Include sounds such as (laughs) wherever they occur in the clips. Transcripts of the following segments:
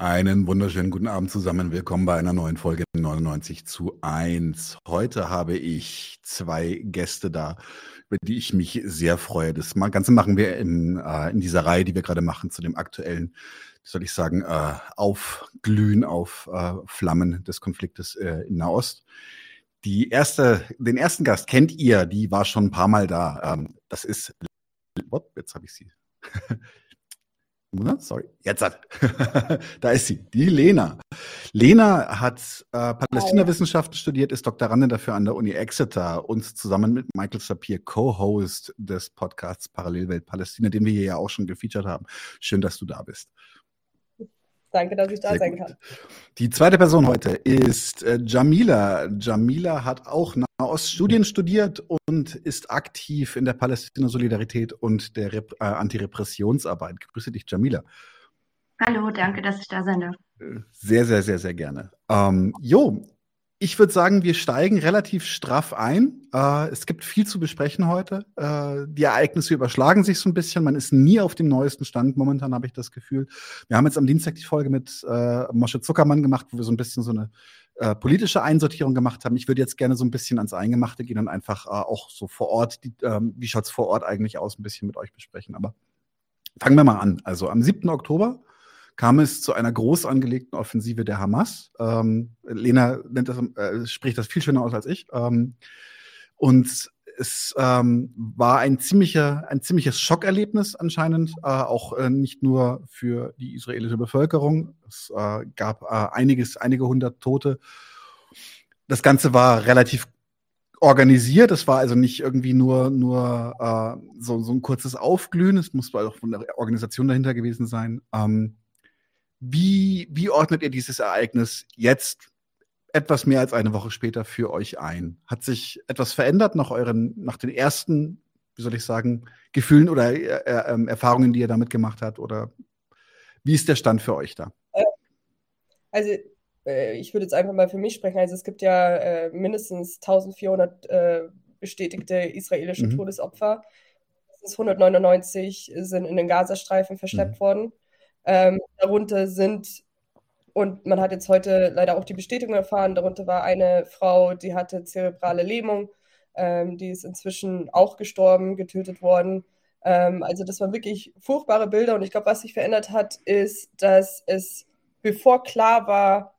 Einen wunderschönen guten Abend zusammen. Willkommen bei einer neuen Folge 99 zu 1. Heute habe ich zwei Gäste da, über die ich mich sehr freue. Das Ganze machen wir in, äh, in dieser Reihe, die wir gerade machen, zu dem aktuellen, soll ich sagen, äh, Aufglühen auf äh, Flammen des Konfliktes in Nahost. Die erste, den ersten Gast kennt ihr, die war schon ein paar Mal da. Ähm, das ist, jetzt habe ich sie. (laughs) Sorry, jetzt hat. (laughs) da ist sie, die Lena. Lena hat äh, Palästina-Wissenschaften studiert, ist Doktorandin dafür an der Uni Exeter und zusammen mit Michael Sapir Co-Host des Podcasts Parallelwelt Palästina, den wir hier ja auch schon gefeatured haben. Schön, dass du da bist. Danke, dass ich da Sehr sein gut. kann. Die zweite Person heute ist äh, Jamila. Jamila hat auch Nahoststudien studiert und ist aktiv in der Palästina-Solidarität und der Rep äh, Antirepressionsarbeit. Grüße dich, Jamila. Hallo, danke, dass ich da sein darf. Sehr, sehr, sehr, sehr gerne. Ähm, jo, ich würde sagen, wir steigen relativ straff ein. Äh, es gibt viel zu besprechen heute. Äh, die Ereignisse überschlagen sich so ein bisschen. Man ist nie auf dem neuesten Stand. Momentan habe ich das Gefühl. Wir haben jetzt am Dienstag die Folge mit äh, Mosche Zuckermann gemacht, wo wir so ein bisschen so eine äh, politische Einsortierung gemacht haben. Ich würde jetzt gerne so ein bisschen ans Eingemachte gehen und einfach äh, auch so vor Ort, die, ähm, wie schaut's vor Ort eigentlich aus, ein bisschen mit euch besprechen. Aber fangen wir mal an. Also am 7. Oktober kam es zu einer groß angelegten Offensive der Hamas. Ähm, Lena das, äh, spricht das viel schöner aus als ich. Ähm, und es ähm, war ein, ziemlicher, ein ziemliches Schockerlebnis anscheinend, äh, auch äh, nicht nur für die israelische Bevölkerung. Es äh, gab äh, einiges, einige hundert Tote. Das Ganze war relativ organisiert. Es war also nicht irgendwie nur, nur äh, so, so ein kurzes Aufglühen. Es muss auch von der Organisation dahinter gewesen sein. Ähm, wie, wie ordnet ihr dieses Ereignis jetzt etwas mehr als eine Woche später für euch ein? Hat sich etwas verändert nach euren, nach den ersten, wie soll ich sagen, Gefühlen oder äh, äh, Erfahrungen, die ihr damit gemacht habt? Oder wie ist der Stand für euch da? Äh, also äh, ich würde jetzt einfach mal für mich sprechen. Also es gibt ja äh, mindestens 1400 äh, bestätigte israelische mhm. Todesopfer. 199 sind in den Gazastreifen verschleppt mhm. worden ähm, darunter sind, und man hat jetzt heute leider auch die Bestätigung erfahren, darunter war eine Frau, die hatte zerebrale Lähmung, ähm, die ist inzwischen auch gestorben, getötet worden. Ähm, also das waren wirklich furchtbare Bilder und ich glaube, was sich verändert hat, ist, dass es, bevor klar war,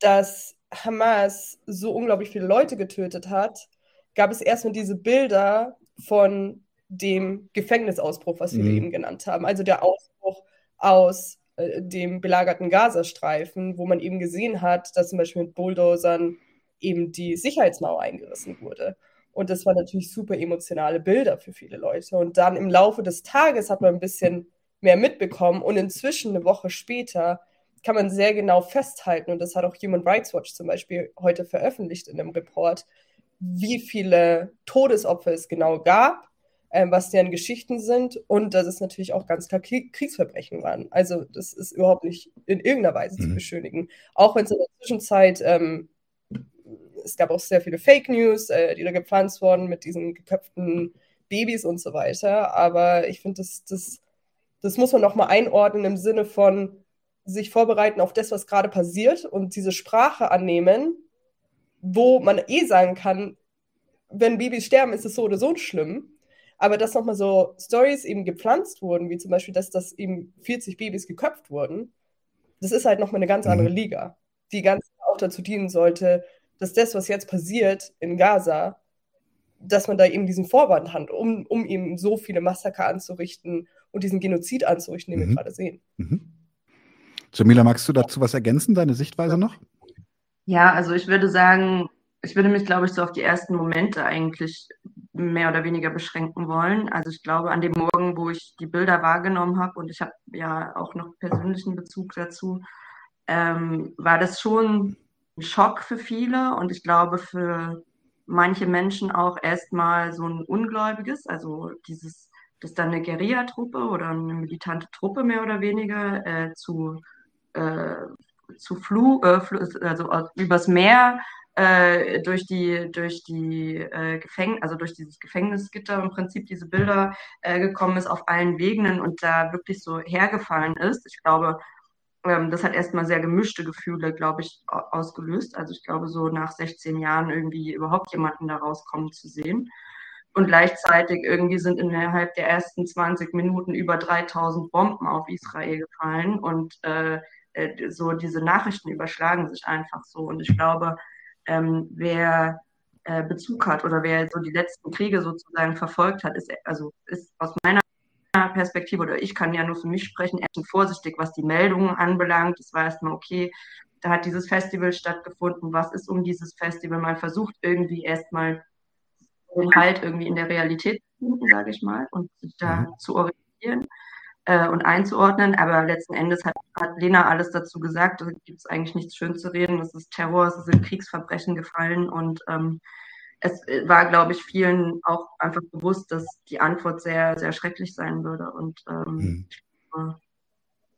dass Hamas so unglaublich viele Leute getötet hat, gab es erstmal diese Bilder von dem Gefängnisausbruch, was wir mhm. eben genannt haben. Also der Ausbruch aus äh, dem belagerten Gazastreifen, wo man eben gesehen hat, dass zum Beispiel mit Bulldozern eben die Sicherheitsmauer eingerissen wurde. Und das waren natürlich super emotionale Bilder für viele Leute. Und dann im Laufe des Tages hat man ein bisschen mehr mitbekommen und inzwischen eine Woche später kann man sehr genau festhalten, und das hat auch Human Rights Watch zum Beispiel heute veröffentlicht in einem Report, wie viele Todesopfer es genau gab ähm, was deren Geschichten sind und dass es natürlich auch ganz klar Kriegsverbrechen waren. Also das ist überhaupt nicht in irgendeiner Weise mhm. zu beschönigen. Auch wenn es in der Zwischenzeit, ähm, es gab auch sehr viele Fake News, äh, die da gepflanzt wurden mit diesen geköpften Babys und so weiter. Aber ich finde, das, das, das muss man nochmal einordnen im Sinne von sich vorbereiten auf das, was gerade passiert und diese Sprache annehmen, wo man eh sagen kann, wenn Babys sterben, ist es so oder so schlimm aber dass nochmal so Stories eben gepflanzt wurden, wie zum Beispiel, dass das eben 40 Babys geköpft wurden, das ist halt nochmal eine ganz andere mhm. Liga, die ganz auch dazu dienen sollte, dass das, was jetzt passiert in Gaza, dass man da eben diesen Vorwand hat, um, um eben so viele Massaker anzurichten und diesen Genozid anzurichten, den mhm. wir gerade sehen. Mhm. Jamila, magst du dazu was ergänzen, deine Sichtweise noch? Ja, also ich würde sagen, ich würde mich, glaube ich, so auf die ersten Momente eigentlich mehr oder weniger beschränken wollen. Also ich glaube, an dem Morgen, wo ich die Bilder wahrgenommen habe und ich habe ja auch noch persönlichen Bezug dazu, ähm, war das schon ein Schock für viele und ich glaube für manche Menschen auch erstmal so ein ungläubiges, also dieses, dass dann eine Guerilla-Truppe oder eine militante Truppe mehr oder weniger äh, zu, äh, zu Flu, äh, also übers Meer äh, durch die, durch die äh, Gefängnis, also durch dieses Gefängnisgitter im Prinzip diese Bilder äh, gekommen ist auf allen Wegen und da wirklich so hergefallen ist. Ich glaube, ähm, das hat erstmal sehr gemischte Gefühle, glaube ich, ausgelöst. Also ich glaube, so nach 16 Jahren irgendwie überhaupt jemanden da rauskommen zu sehen. Und gleichzeitig irgendwie sind innerhalb der ersten 20 Minuten über 3000 Bomben auf Israel gefallen und äh, äh, so diese Nachrichten überschlagen sich einfach so. Und ich glaube, ähm, wer äh, Bezug hat oder wer so die letzten Kriege sozusagen verfolgt hat, ist also ist aus meiner Perspektive oder ich kann ja nur für mich sprechen, erst vorsichtig, was die Meldungen anbelangt. Es war erstmal okay, da hat dieses Festival stattgefunden. Was ist um dieses Festival? Man versucht irgendwie erstmal den Halt irgendwie in der Realität zu finden, sage ich mal, und sich da mhm. zu orientieren äh, und einzuordnen. Aber letzten Endes hat, hat Lena alles dazu gesagt. Da gibt es eigentlich nichts schön zu reden. Es ist Terror, es sind Kriegsverbrechen gefallen und ähm, es war, glaube ich, vielen auch einfach bewusst, dass die Antwort sehr, sehr schrecklich sein würde. Und ähm, mhm. ich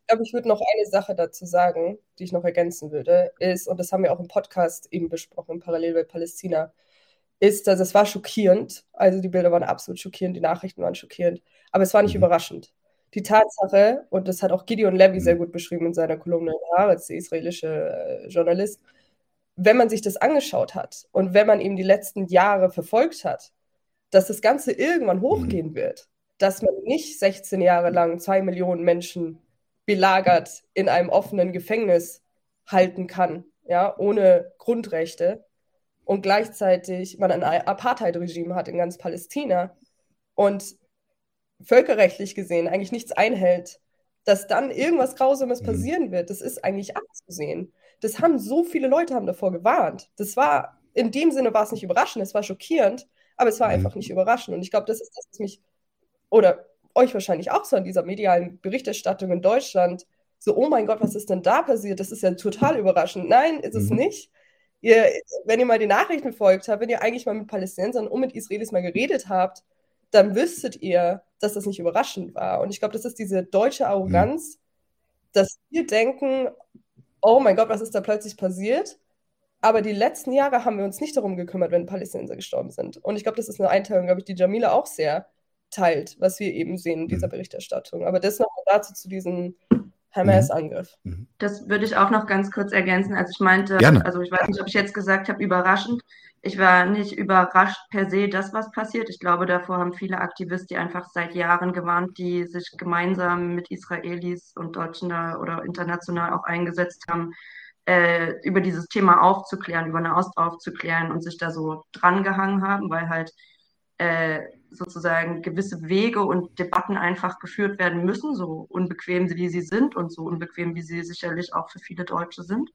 glaube, ich würde noch eine Sache dazu sagen, die ich noch ergänzen würde, ist, und das haben wir auch im Podcast eben besprochen, parallel bei Palästina, ist, dass es war schockierend. Also die Bilder waren absolut schockierend, die Nachrichten waren schockierend, aber es war nicht mhm. überraschend. Die Tatsache, und das hat auch Gideon Levy sehr mhm. gut beschrieben in seiner Kolumne in Haaretz, der israelische äh, Journalist, wenn man sich das angeschaut hat und wenn man eben die letzten Jahre verfolgt hat, dass das Ganze irgendwann mhm. hochgehen wird, dass man nicht 16 Jahre lang zwei Millionen Menschen belagert in einem offenen Gefängnis halten kann, ja, ohne Grundrechte und gleichzeitig man ein Apartheid-Regime hat in ganz Palästina und völkerrechtlich gesehen eigentlich nichts einhält, dass dann irgendwas Grausames mhm. passieren wird, das ist eigentlich abzusehen das haben so viele Leute haben davor gewarnt. Das war, in dem Sinne war es nicht überraschend, es war schockierend, aber es war mhm. einfach nicht überraschend. Und ich glaube, das ist das, was mich, oder euch wahrscheinlich auch so an dieser medialen Berichterstattung in Deutschland, so, oh mein Gott, was ist denn da passiert? Das ist ja total überraschend. Nein, ist es mhm. nicht. Ihr, wenn ihr mal die Nachrichten folgt habt, wenn ihr eigentlich mal mit Palästinensern und mit Israelis mal geredet habt, dann wüsstet ihr, dass das nicht überraschend war. Und ich glaube, das ist diese deutsche Arroganz, mhm. dass wir denken, oh mein Gott, was ist da plötzlich passiert? Aber die letzten Jahre haben wir uns nicht darum gekümmert, wenn Palästinenser gestorben sind. Und ich glaube, das ist eine Einteilung, glaube ich, die Jamila auch sehr teilt, was wir eben sehen in dieser mhm. Berichterstattung. Aber das noch dazu zu diesem Hamas-Angriff. Mhm. mhm. Das würde ich auch noch ganz kurz ergänzen. Also ich meinte, Gerne. also ich weiß nicht, ob ich jetzt gesagt habe, überraschend. Ich war nicht überrascht per se, dass was passiert. Ich glaube, davor haben viele Aktivisten einfach seit Jahren gewarnt, die sich gemeinsam mit Israelis und Deutschen da oder international auch eingesetzt haben, äh, über dieses Thema aufzuklären, über eine Ost aufzuklären und sich da so drangehangen haben, weil halt äh, sozusagen gewisse Wege und Debatten einfach geführt werden müssen, so unbequem wie sie sind und so unbequem wie sie sicherlich auch für viele Deutsche sind.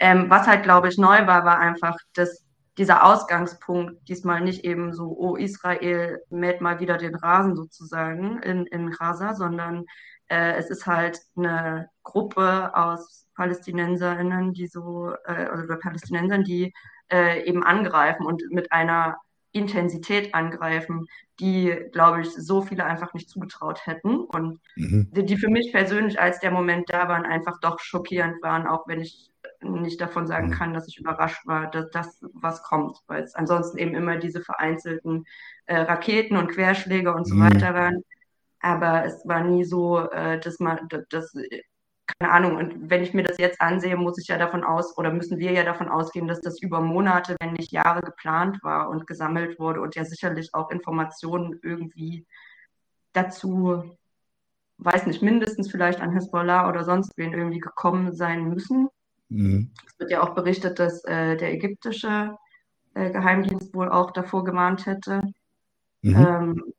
Ähm, was halt, glaube ich, neu war, war einfach, dass dieser Ausgangspunkt diesmal nicht eben so, oh, Israel mäht mal wieder den Rasen sozusagen in, in Gaza, sondern äh, es ist halt eine Gruppe aus PalästinenserInnen, die so, äh, oder Palästinensern, die äh, eben angreifen und mit einer Intensität angreifen, die, glaube ich, so viele einfach nicht zugetraut hätten und mhm. die, die für mich persönlich, als der Moment da waren, einfach doch schockierend waren, auch wenn ich nicht davon sagen mhm. kann, dass ich überrascht war, dass das was kommt, weil es ansonsten eben immer diese vereinzelten äh, Raketen und Querschläge und so mhm. weiter waren. Aber es war nie so, äh, dass man, dass, keine Ahnung, und wenn ich mir das jetzt ansehe, muss ich ja davon aus, oder müssen wir ja davon ausgehen, dass das über Monate, wenn nicht Jahre geplant war und gesammelt wurde und ja sicherlich auch Informationen irgendwie dazu, weiß nicht, mindestens vielleicht an Hezbollah oder sonst wen irgendwie gekommen sein müssen. Mhm. Es wird ja auch berichtet, dass äh, der ägyptische äh, Geheimdienst wohl auch davor gewarnt hätte. Mhm. Ähm,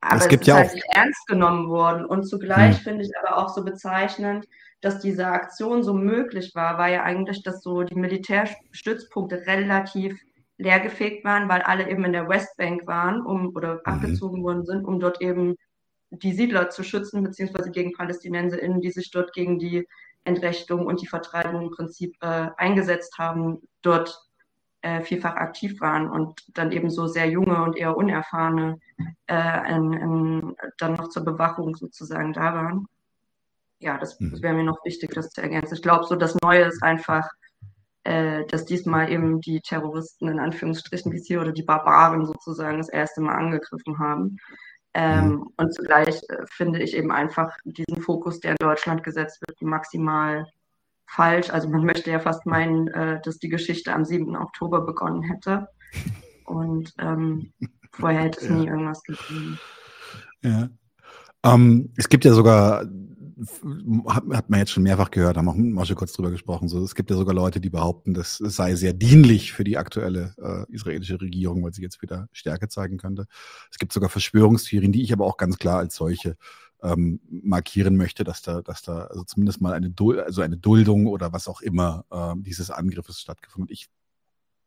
aber es, gibt ist ja halt auch ernst genommen worden. Und zugleich mhm. finde ich aber auch so bezeichnend, dass diese Aktion so möglich war, war ja eigentlich, dass so die Militärstützpunkte relativ leergefegt waren, weil alle eben in der Westbank waren um, oder mhm. abgezogen worden sind, um dort eben die Siedler zu schützen, beziehungsweise gegen PalästinenserInnen, die sich dort gegen die Entrechtung und die Vertreibung im Prinzip äh, eingesetzt haben, dort äh, vielfach aktiv waren und dann eben so sehr junge und eher unerfahrene äh, in, in, dann noch zur Bewachung sozusagen da waren. Ja, das, das mhm. wäre mir noch wichtig, das zu ergänzen. Ich glaube, so das Neue ist einfach, äh, dass diesmal eben die Terroristen in Anführungsstrichen wie hier oder die Barbaren sozusagen das erste Mal angegriffen haben. Ähm, mhm. Und zugleich äh, finde ich eben einfach diesen Fokus, der in Deutschland gesetzt wird, maximal falsch. Also man möchte ja fast meinen, äh, dass die Geschichte am 7. Oktober begonnen hätte. Und ähm, vorher hätte es ja. nie irgendwas gegeben. Ja. Ähm, es gibt ja sogar hat, hat man jetzt schon mehrfach gehört, haben auch mit Mosche kurz drüber gesprochen. So, es gibt ja sogar Leute, die behaupten, das sei sehr dienlich für die aktuelle äh, israelische Regierung, weil sie jetzt wieder Stärke zeigen könnte. Es gibt sogar Verschwörungstheorien, die ich aber auch ganz klar als solche ähm, markieren möchte, dass da, dass da also zumindest mal eine, Dul also eine Duldung oder was auch immer äh, dieses Angriffes stattgefunden hat. Ich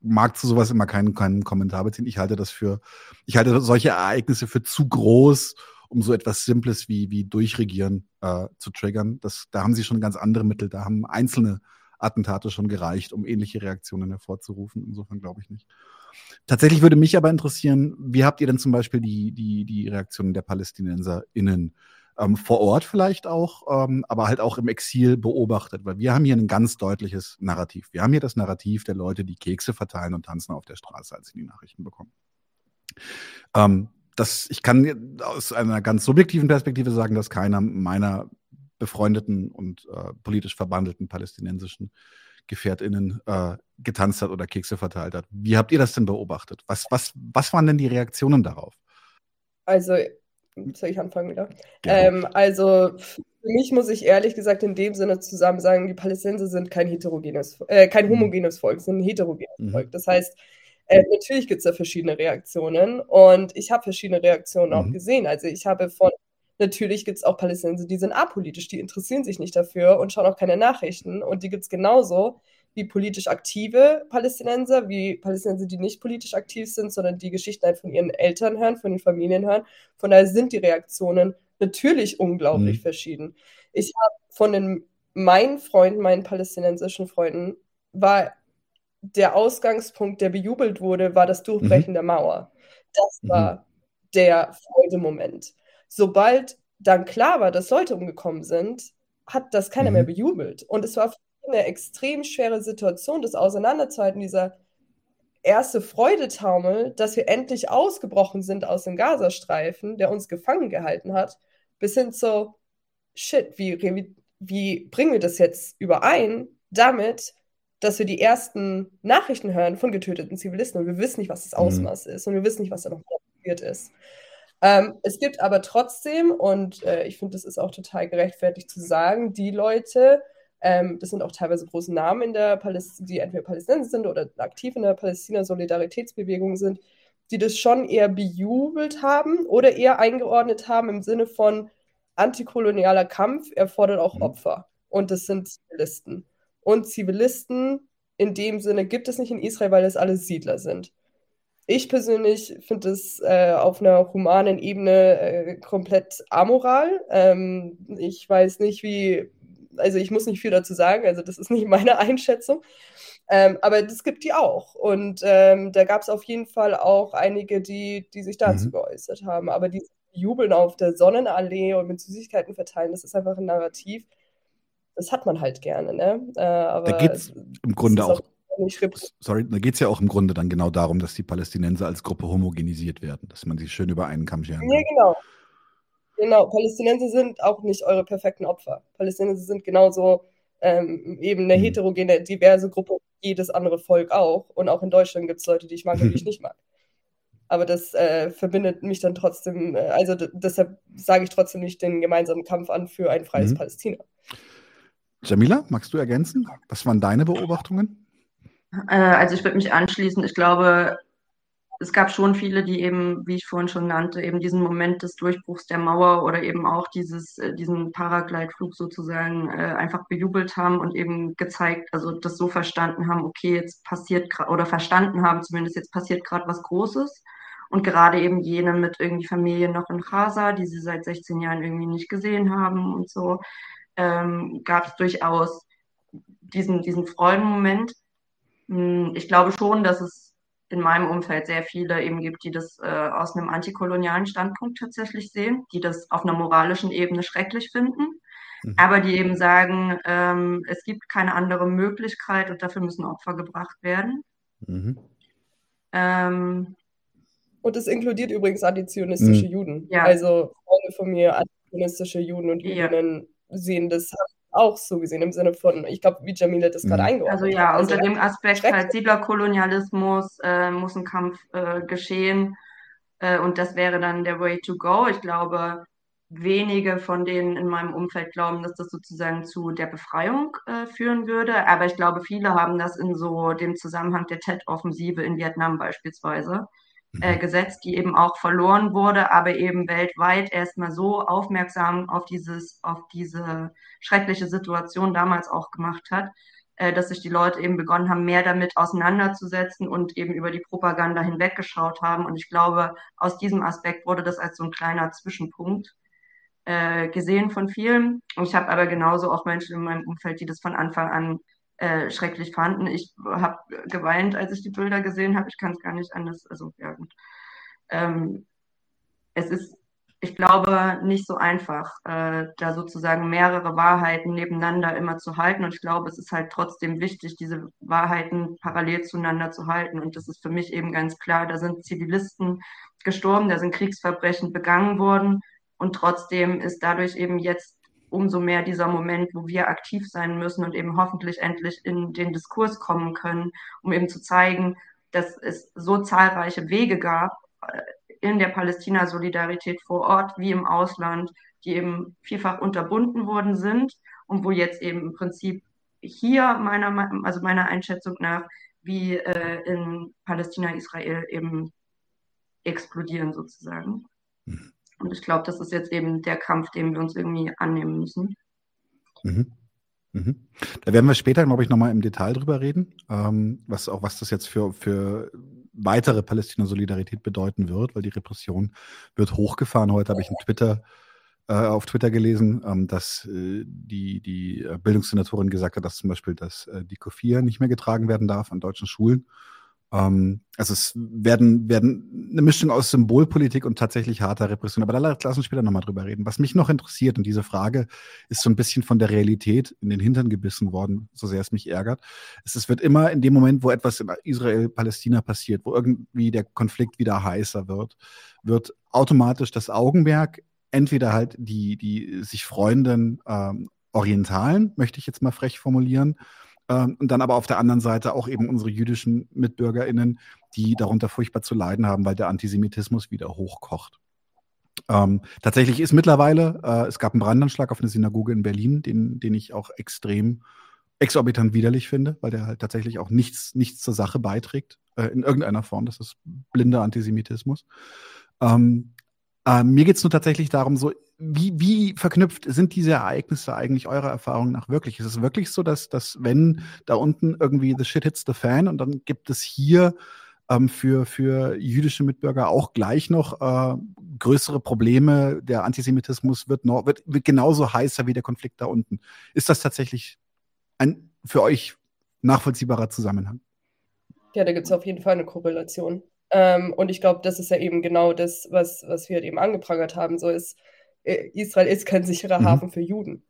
mag zu sowas immer keinen, keinen Kommentar beziehen. Ich halte das für, ich halte solche Ereignisse für zu groß, um so etwas Simples wie, wie Durchregieren äh, zu triggern. Das, da haben sie schon ganz andere Mittel. Da haben einzelne Attentate schon gereicht, um ähnliche Reaktionen hervorzurufen. Insofern glaube ich nicht. Tatsächlich würde mich aber interessieren, wie habt ihr denn zum Beispiel die, die, die Reaktionen der PalästinenserInnen ähm, vor Ort vielleicht auch, ähm, aber halt auch im Exil beobachtet? Weil wir haben hier ein ganz deutliches Narrativ. Wir haben hier das Narrativ der Leute, die Kekse verteilen und tanzen auf der Straße, als sie die Nachrichten bekommen. Ähm, das, ich kann aus einer ganz subjektiven Perspektive sagen, dass keiner meiner befreundeten und äh, politisch verbandelten palästinensischen GefährtInnen äh, getanzt hat oder Kekse verteilt hat. Wie habt ihr das denn beobachtet? Was, was, was waren denn die Reaktionen darauf? Also, soll ich anfangen wieder? Ähm, also, für mich muss ich ehrlich gesagt in dem Sinne zusammen sagen, die Palästinenser sind kein heterogenes, äh, kein mhm. homogenes Volk, sind ein heterogenes mhm. Volk. Das heißt, äh, natürlich gibt es da verschiedene Reaktionen und ich habe verschiedene Reaktionen mhm. auch gesehen. Also ich habe von, natürlich gibt es auch Palästinenser, die sind apolitisch, die interessieren sich nicht dafür und schauen auch keine Nachrichten und die gibt es genauso wie politisch aktive Palästinenser, wie Palästinenser, die nicht politisch aktiv sind, sondern die Geschichten halt von ihren Eltern hören, von den Familien hören. Von daher sind die Reaktionen natürlich unglaublich mhm. verschieden. Ich habe von den, meinen Freunden, meinen palästinensischen Freunden, war der Ausgangspunkt, der bejubelt wurde, war das Durchbrechen mhm. der Mauer. Das mhm. war der Freudemoment. Sobald dann klar war, dass Leute umgekommen sind, hat das keiner mhm. mehr bejubelt. Und es war eine extrem schwere Situation, das Auseinanderzuhalten, dieser erste Freudetaumel, dass wir endlich ausgebrochen sind aus dem Gazastreifen, der uns gefangen gehalten hat, bis hin zu, shit, wie, wie, wie bringen wir das jetzt überein damit, dass wir die ersten Nachrichten hören von getöteten Zivilisten und wir wissen nicht, was das mhm. Ausmaß mhm. ist und wir wissen nicht, was da noch passiert ist. Ähm, es gibt aber trotzdem, und äh, ich finde, das ist auch total gerechtfertigt zu sagen, die Leute, ähm, das sind auch teilweise große Namen in der Palästina, die entweder Palästinenser sind oder aktiv in der Palästina-Solidaritätsbewegung sind, die das schon eher bejubelt haben oder eher eingeordnet haben im Sinne von antikolonialer Kampf erfordert auch mhm. Opfer. Und das sind Zivilisten und Zivilisten in dem Sinne gibt es nicht in Israel, weil es alles Siedler sind. Ich persönlich finde es äh, auf einer humanen Ebene äh, komplett amoral. Ähm, ich weiß nicht, wie, also ich muss nicht viel dazu sagen, also das ist nicht meine (laughs) Einschätzung. Ähm, aber es gibt die auch. Und ähm, da gab es auf jeden Fall auch einige, die, die sich dazu mhm. geäußert haben. Aber die jubeln auf der Sonnenallee und mit Süßigkeiten verteilen, das ist einfach ein Narrativ, das hat man halt gerne, ne? Äh, aber da geht es im Grunde auch. Sorry, da geht es ja auch im Grunde dann genau darum, dass die Palästinenser als Gruppe homogenisiert werden, dass man sie schön über einen Kamm scheren kann. Ja, genau. Genau, Palästinenser sind auch nicht eure perfekten Opfer. Palästinenser sind genauso ähm, eben eine mhm. heterogene, diverse Gruppe, wie jedes andere Volk auch. Und auch in Deutschland gibt es Leute, die ich mag und die ich (laughs) nicht mag. Aber das äh, verbindet mich dann trotzdem, äh, also deshalb sage ich trotzdem nicht den gemeinsamen Kampf an für ein freies mhm. Palästina. Jamila, magst du ergänzen? Was waren deine Beobachtungen? Äh, also ich würde mich anschließen. Ich glaube, es gab schon viele, die eben, wie ich vorhin schon nannte, eben diesen Moment des Durchbruchs der Mauer oder eben auch dieses, äh, diesen Paraglideflug sozusagen äh, einfach bejubelt haben und eben gezeigt, also das so verstanden haben, okay, jetzt passiert gerade, oder verstanden haben zumindest, jetzt passiert gerade was Großes. Und gerade eben jene mit irgendwie Familien noch in Gaza, die sie seit 16 Jahren irgendwie nicht gesehen haben und so, ähm, gab es durchaus diesen, diesen Freudenmoment. Hm, ich glaube schon, dass es in meinem Umfeld sehr viele eben gibt, die das äh, aus einem antikolonialen Standpunkt tatsächlich sehen, die das auf einer moralischen Ebene schrecklich finden, mhm. aber die eben sagen, ähm, es gibt keine andere Möglichkeit und dafür müssen Opfer gebracht werden. Mhm. Ähm, Und es inkludiert übrigens antizionistische mhm. Juden. Ja. Also Freunde von mir, antizionistische Juden und Jüdinnen ja. Sehen das auch so gesehen im Sinne von, ich glaube, wie Jamila das gerade mhm. eingeordnet hat. Also ja, hat. unter dem Aspekt halt Siedlerkolonialismus äh, muss ein Kampf äh, geschehen äh, und das wäre dann der Way to go. Ich glaube, wenige von denen in meinem Umfeld glauben, dass das sozusagen zu der Befreiung äh, führen würde. Aber ich glaube, viele haben das in so dem Zusammenhang der TED-Offensive in Vietnam beispielsweise äh, mhm. gesetzt, die eben auch verloren wurde, aber eben weltweit erstmal so aufmerksam auf dieses, auf diese schreckliche Situation damals auch gemacht hat, äh, dass sich die Leute eben begonnen haben, mehr damit auseinanderzusetzen und eben über die Propaganda hinweggeschaut haben. Und ich glaube, aus diesem Aspekt wurde das als so ein kleiner Zwischenpunkt äh, gesehen von vielen. Und ich habe aber genauso auch Menschen in meinem Umfeld, die das von Anfang an äh, schrecklich fanden. Ich habe geweint, als ich die Bilder gesehen habe. Ich kann es gar nicht anders. Also ja gut. Ähm, es ist, ich glaube, nicht so einfach, äh, da sozusagen mehrere Wahrheiten nebeneinander immer zu halten. Und ich glaube, es ist halt trotzdem wichtig, diese Wahrheiten parallel zueinander zu halten. Und das ist für mich eben ganz klar. Da sind Zivilisten gestorben, da sind Kriegsverbrechen begangen worden. Und trotzdem ist dadurch eben jetzt umso mehr dieser Moment, wo wir aktiv sein müssen und eben hoffentlich endlich in den Diskurs kommen können, um eben zu zeigen, dass es so zahlreiche Wege gab äh, in der Palästina-Solidarität vor Ort wie im Ausland, die eben vielfach unterbunden worden sind und wo jetzt eben im Prinzip hier meiner, also meiner Einschätzung nach, wie äh, in Palästina, Israel eben explodieren sozusagen. Mhm. Und ich glaube, das ist jetzt eben der Kampf, den wir uns irgendwie annehmen müssen. Mhm. Mhm. Da werden wir später, glaube ich, nochmal im Detail drüber reden, ähm, was auch was das jetzt für, für weitere Palästina-Solidarität bedeuten wird, weil die Repression wird hochgefahren. Heute habe ich Twitter, äh, auf Twitter gelesen, ähm, dass äh, die, die Bildungssenatorin gesagt hat, dass zum Beispiel das, äh, die Kofia nicht mehr getragen werden darf an deutschen Schulen. Ähm, also es werden, werden eine Mischung aus Symbolpolitik und tatsächlich harter Repression. Aber da lassen wir später nochmal drüber reden. Was mich noch interessiert, und diese Frage ist so ein bisschen von der Realität in den Hintern gebissen worden, so sehr es mich ärgert, ist, es wird immer in dem Moment, wo etwas in Israel-Palästina passiert, wo irgendwie der Konflikt wieder heißer wird, wird automatisch das Augenmerk entweder halt die, die sich freunden ähm, Orientalen, möchte ich jetzt mal frech formulieren, ähm, und dann aber auf der anderen Seite auch eben unsere jüdischen MitbürgerInnen, die darunter furchtbar zu leiden haben, weil der Antisemitismus wieder hochkocht. Ähm, tatsächlich ist mittlerweile, äh, es gab einen Brandanschlag auf eine Synagoge in Berlin, den, den ich auch extrem exorbitant widerlich finde, weil der halt tatsächlich auch nichts, nichts zur Sache beiträgt, äh, in irgendeiner Form. Das ist blinder Antisemitismus. Ähm, äh, mir geht es nur tatsächlich darum, so wie, wie verknüpft sind diese Ereignisse eigentlich eurer Erfahrung nach wirklich? Ist es wirklich so, dass, dass wenn da unten irgendwie the shit hits the fan und dann gibt es hier ähm, für, für jüdische Mitbürger auch gleich noch äh, größere Probleme, der Antisemitismus wird, noch, wird, wird genauso heißer wie der Konflikt da unten. Ist das tatsächlich ein für euch nachvollziehbarer Zusammenhang? Ja, da gibt es auf jeden Fall eine Korrelation. Ähm, und ich glaube, das ist ja eben genau das, was, was wir halt eben angeprangert haben. So ist, Israel ist kein sicherer mhm. Hafen für Juden.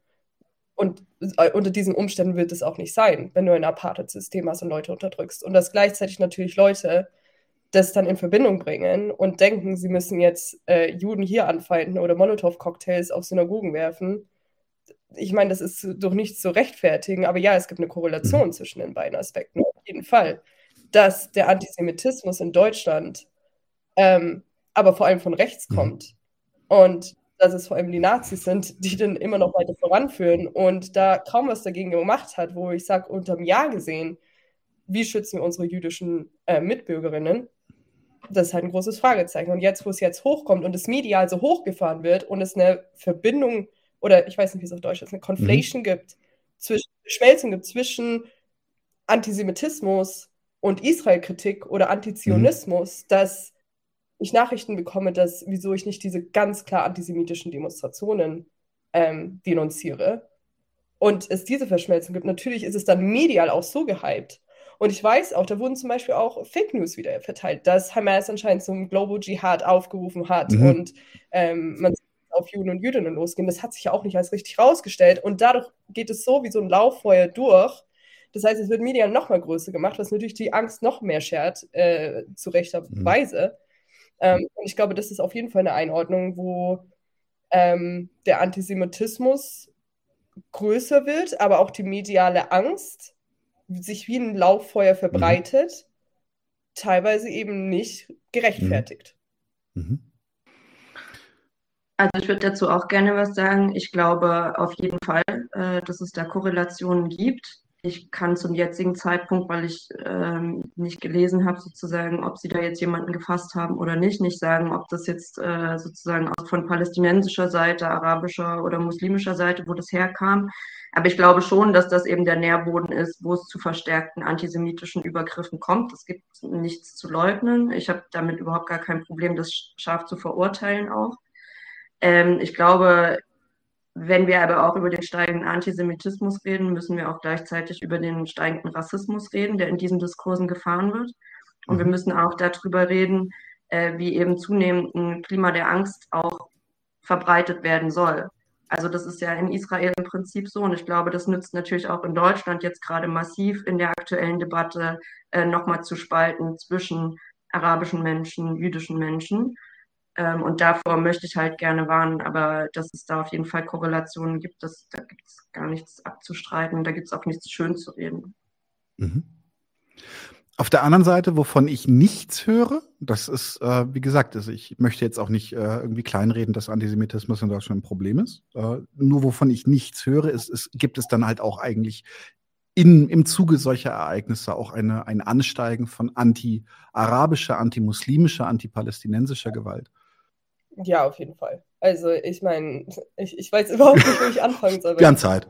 Und äh, unter diesen Umständen wird es auch nicht sein, wenn du ein Apartheid-System hast und Leute unterdrückst. Und dass gleichzeitig natürlich Leute das dann in Verbindung bringen und denken, sie müssen jetzt äh, Juden hier anfeinden oder Molotow-Cocktails auf Synagogen werfen. Ich meine, das ist doch nicht zu rechtfertigen, aber ja, es gibt eine Korrelation mhm. zwischen den beiden Aspekten, auf jeden Fall dass der Antisemitismus in Deutschland ähm, aber vor allem von rechts mhm. kommt. Und dass es vor allem die Nazis sind, die den immer noch weiter voranführen und da kaum was dagegen gemacht hat, wo ich sage, unterm Jahr gesehen, wie schützen wir unsere jüdischen äh, Mitbürgerinnen? Das ist halt ein großes Fragezeichen. Und jetzt, wo es jetzt hochkommt und es medial so hochgefahren wird und es eine Verbindung oder ich weiß nicht, wie es auf Deutsch ist, eine Conflation mhm. gibt, zwischen, Schmelzung gibt zwischen Antisemitismus und Israel-Kritik oder Antizionismus, mhm. dass ich Nachrichten bekomme, dass wieso ich nicht diese ganz klar antisemitischen Demonstrationen ähm, denunziere und es diese Verschmelzung gibt. Natürlich ist es dann medial auch so gehypt. Und ich weiß auch, da wurden zum Beispiel auch Fake News wieder verteilt, dass Hamas anscheinend zum Global Jihad aufgerufen hat mhm. und ähm, man auf Juden und Jüdinnen losgehen. Das hat sich ja auch nicht als richtig rausgestellt. Und dadurch geht es so wie so ein Lauffeuer durch, das heißt, es wird medial noch mal größer gemacht, was natürlich die Angst noch mehr schert, äh, zu rechter mhm. Weise. Ähm, und ich glaube, das ist auf jeden Fall eine Einordnung, wo ähm, der Antisemitismus größer wird, aber auch die mediale Angst sich wie ein Lauffeuer verbreitet, mhm. teilweise eben nicht gerechtfertigt. Mhm. Mhm. Also ich würde dazu auch gerne was sagen. Ich glaube auf jeden Fall, äh, dass es da Korrelationen gibt. Ich kann zum jetzigen Zeitpunkt, weil ich ähm, nicht gelesen habe, sozusagen, ob sie da jetzt jemanden gefasst haben oder nicht, nicht sagen, ob das jetzt äh, sozusagen von palästinensischer Seite, arabischer oder muslimischer Seite, wo das herkam. Aber ich glaube schon, dass das eben der Nährboden ist, wo es zu verstärkten antisemitischen Übergriffen kommt. Es gibt nichts zu leugnen. Ich habe damit überhaupt gar kein Problem, das scharf zu verurteilen auch. Ähm, ich glaube, wenn wir aber auch über den steigenden Antisemitismus reden, müssen wir auch gleichzeitig über den steigenden Rassismus reden, der in diesen Diskursen gefahren wird. Und wir mhm. müssen auch darüber reden, äh, wie eben zunehmend ein Klima der Angst auch verbreitet werden soll. Also das ist ja in Israel im Prinzip so und ich glaube, das nützt natürlich auch in Deutschland jetzt gerade massiv in der aktuellen Debatte äh, nochmal zu spalten zwischen arabischen Menschen, jüdischen Menschen. Ähm, und davor möchte ich halt gerne warnen, aber dass es da auf jeden Fall Korrelationen gibt, das, da gibt es gar nichts abzustreiten, da gibt es auch nichts schön zu reden. Mhm. Auf der anderen Seite, wovon ich nichts höre, das ist, äh, wie gesagt, also ich möchte jetzt auch nicht äh, irgendwie kleinreden, dass Antisemitismus in Deutschland ein Problem ist. Äh, nur wovon ich nichts höre, ist, ist, gibt es dann halt auch eigentlich in, im Zuge solcher Ereignisse auch eine, ein Ansteigen von anti-arabischer, anti-muslimischer, anti-palästinensischer Gewalt. Ja, auf jeden Fall. Also ich meine, ich, ich weiß (laughs) überhaupt nicht, wo ich anfangen soll. Wir haben Zeit.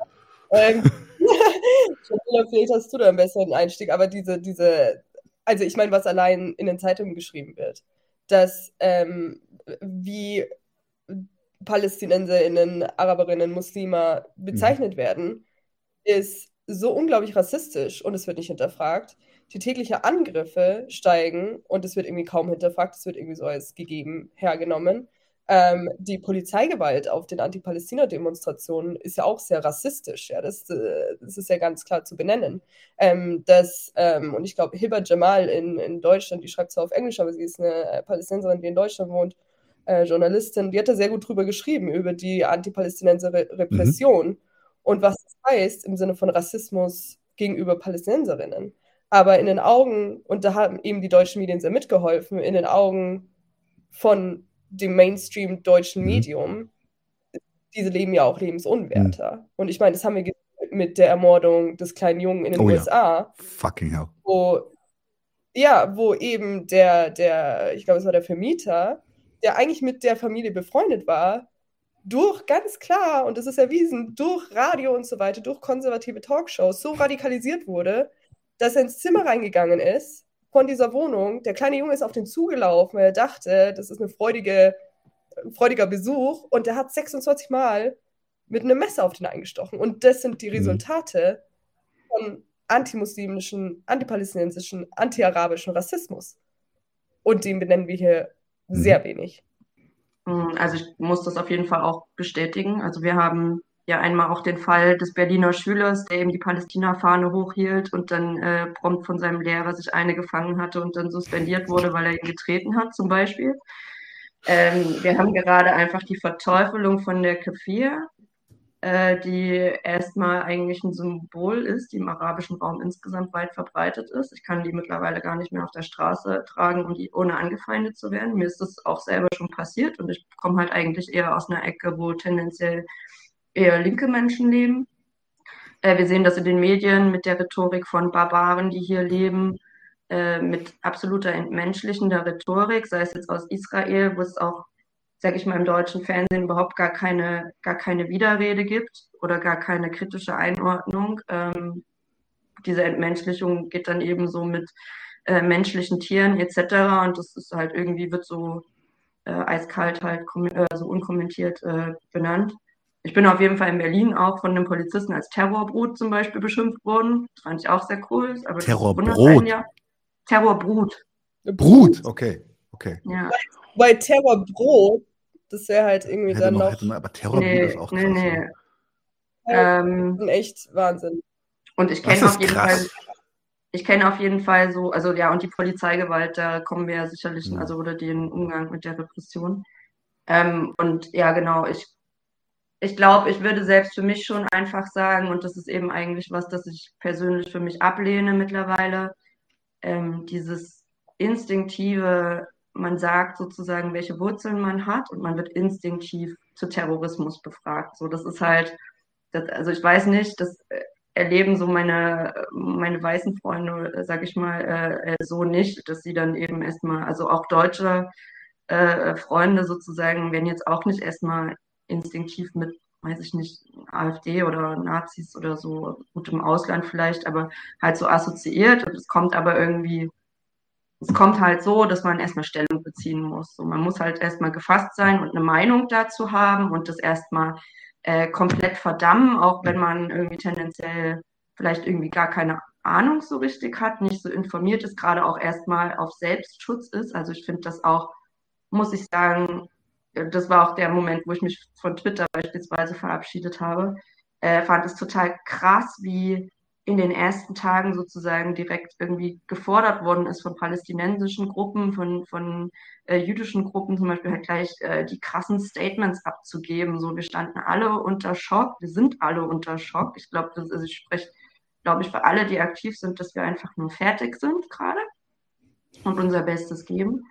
Ähm, vielleicht hast du da einen besseren Einstieg, aber diese, diese, also ich meine, was allein in den Zeitungen geschrieben wird, dass ähm, wie PalästinenserInnen, Araberinnen, Muslime bezeichnet mhm. werden, ist so unglaublich rassistisch und es wird nicht hinterfragt. Die täglichen Angriffe steigen und es wird irgendwie kaum hinterfragt, es wird irgendwie so als gegeben hergenommen. Ähm, die Polizeigewalt auf den Anti-Palästina-Demonstrationen ist ja auch sehr rassistisch. Ja, das, äh, das ist ja ganz klar zu benennen. Ähm, das, ähm, und ich glaube, Hiba Jamal in, in Deutschland, die schreibt zwar auf Englisch, aber sie ist eine äh, Palästinenserin, die in Deutschland wohnt, äh, Journalistin, die hat da sehr gut drüber geschrieben, über die Anti-Palästinenser-Repression mhm. und was das heißt im Sinne von Rassismus gegenüber Palästinenserinnen. Aber in den Augen, und da haben eben die deutschen Medien sehr mitgeholfen, in den Augen von dem Mainstream deutschen mhm. Medium, diese leben ja auch lebensunwerter. Mhm. Und ich meine, das haben wir mit der Ermordung des kleinen Jungen in den oh, USA. Ja. Fucking hell. Wo, ja, wo eben der, der, ich glaube, es war der Vermieter, der eigentlich mit der Familie befreundet war, durch ganz klar, und das ist erwiesen, durch Radio und so weiter, durch konservative Talkshows so radikalisiert wurde, dass er ins Zimmer reingegangen ist von dieser Wohnung. Der kleine Junge ist auf den zugelaufen, weil er dachte, das ist ein freudige, freudiger Besuch. Und der hat 26 Mal mit einem Messer auf den eingestochen. Und das sind die mhm. Resultate mhm. von antimuslimischen, antipalästinensischen, antiarabischen Rassismus. Und den benennen wir hier mhm. sehr wenig. Also ich muss das auf jeden Fall auch bestätigen. Also wir haben ja einmal auch den Fall des Berliner Schülers, der eben die Palästina-Fahne hochhielt und dann äh, prompt von seinem Lehrer sich eine gefangen hatte und dann suspendiert wurde, weil er ihn getreten hat, zum Beispiel. Ähm, wir haben gerade einfach die Verteufelung von der Kafir, äh, die erstmal eigentlich ein Symbol ist, die im arabischen Raum insgesamt weit verbreitet ist. Ich kann die mittlerweile gar nicht mehr auf der Straße tragen, um die, ohne angefeindet zu werden. Mir ist das auch selber schon passiert und ich komme halt eigentlich eher aus einer Ecke, wo tendenziell eher linke Menschen leben. Äh, wir sehen das in den Medien mit der Rhetorik von Barbaren, die hier leben, äh, mit absoluter entmenschlichender Rhetorik, sei es jetzt aus Israel, wo es auch, sage ich mal, im deutschen Fernsehen überhaupt gar keine, gar keine Widerrede gibt oder gar keine kritische Einordnung. Ähm, diese Entmenschlichung geht dann eben so mit äh, menschlichen Tieren etc. Und das ist halt irgendwie, wird so äh, eiskalt halt äh, so unkommentiert äh, benannt. Ich bin auf jeden Fall in Berlin auch von einem Polizisten als Terrorbrut zum Beispiel beschimpft worden. Das fand ich auch sehr cool. Aber Terrorbrot? Ja. Terrorbrut. Brut, okay. okay. Ja. Bei Terrorbrot, das wäre halt irgendwie hätte dann noch. noch man, aber Terrorbrot nee, ist auch krass. Nee, nee. Ja, ähm, echt Wahnsinn. Und ich kenne auf jeden krass. Fall ich kenne auf jeden Fall so, also ja, und die Polizeigewalt, da kommen wir ja sicherlich, ja. also oder den Umgang mit der Repression. Ähm, und ja, genau, ich, ich glaube, ich würde selbst für mich schon einfach sagen, und das ist eben eigentlich was, das ich persönlich für mich ablehne mittlerweile, ähm, dieses instinktive, man sagt sozusagen, welche Wurzeln man hat und man wird instinktiv zu Terrorismus befragt. So, das ist halt, das, also ich weiß nicht, das erleben so meine, meine weißen Freunde, sag ich mal, äh, äh, so nicht, dass sie dann eben erstmal, also auch deutsche äh, Freunde sozusagen, werden jetzt auch nicht erstmal instinktiv mit, weiß ich nicht, AfD oder Nazis oder so, gut im Ausland vielleicht, aber halt so assoziiert. Und es kommt aber irgendwie, es kommt halt so, dass man erstmal Stellung beziehen muss. So, man muss halt erstmal gefasst sein und eine Meinung dazu haben und das erstmal äh, komplett verdammen, auch wenn man irgendwie tendenziell vielleicht irgendwie gar keine Ahnung so richtig hat, nicht so informiert ist, gerade auch erstmal auf Selbstschutz ist. Also ich finde das auch, muss ich sagen, das war auch der Moment, wo ich mich von Twitter beispielsweise verabschiedet habe, äh, fand es total krass, wie in den ersten Tagen sozusagen direkt irgendwie gefordert worden ist von palästinensischen Gruppen, von, von äh, jüdischen Gruppen zum Beispiel halt gleich äh, die krassen Statements abzugeben. So, wir standen alle unter Schock, wir sind alle unter Schock. Ich glaube, also ich spreche, glaube ich, für alle, die aktiv sind, dass wir einfach nur fertig sind gerade und unser Bestes geben.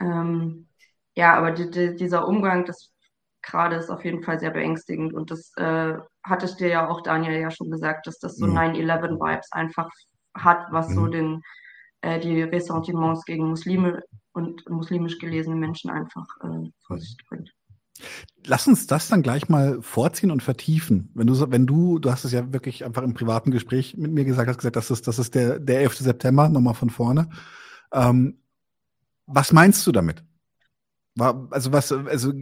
Ähm, ja, aber die, die, dieser Umgang, das gerade ist auf jeden Fall sehr beängstigend. Und das äh, hattest dir ja auch, Daniel, ja schon gesagt, dass das so mhm. 9-11-Vibes einfach hat, was mhm. so den, äh, die Ressentiments gegen Muslime und muslimisch gelesene Menschen einfach äh, vor sich bringt. Lass uns das dann gleich mal vorziehen und vertiefen. Wenn du, wenn du, du hast es ja wirklich einfach im privaten Gespräch mit mir gesagt, hast gesagt, das ist, das ist der, der 11. September, nochmal von vorne. Ähm, was meinst du damit? Also was, also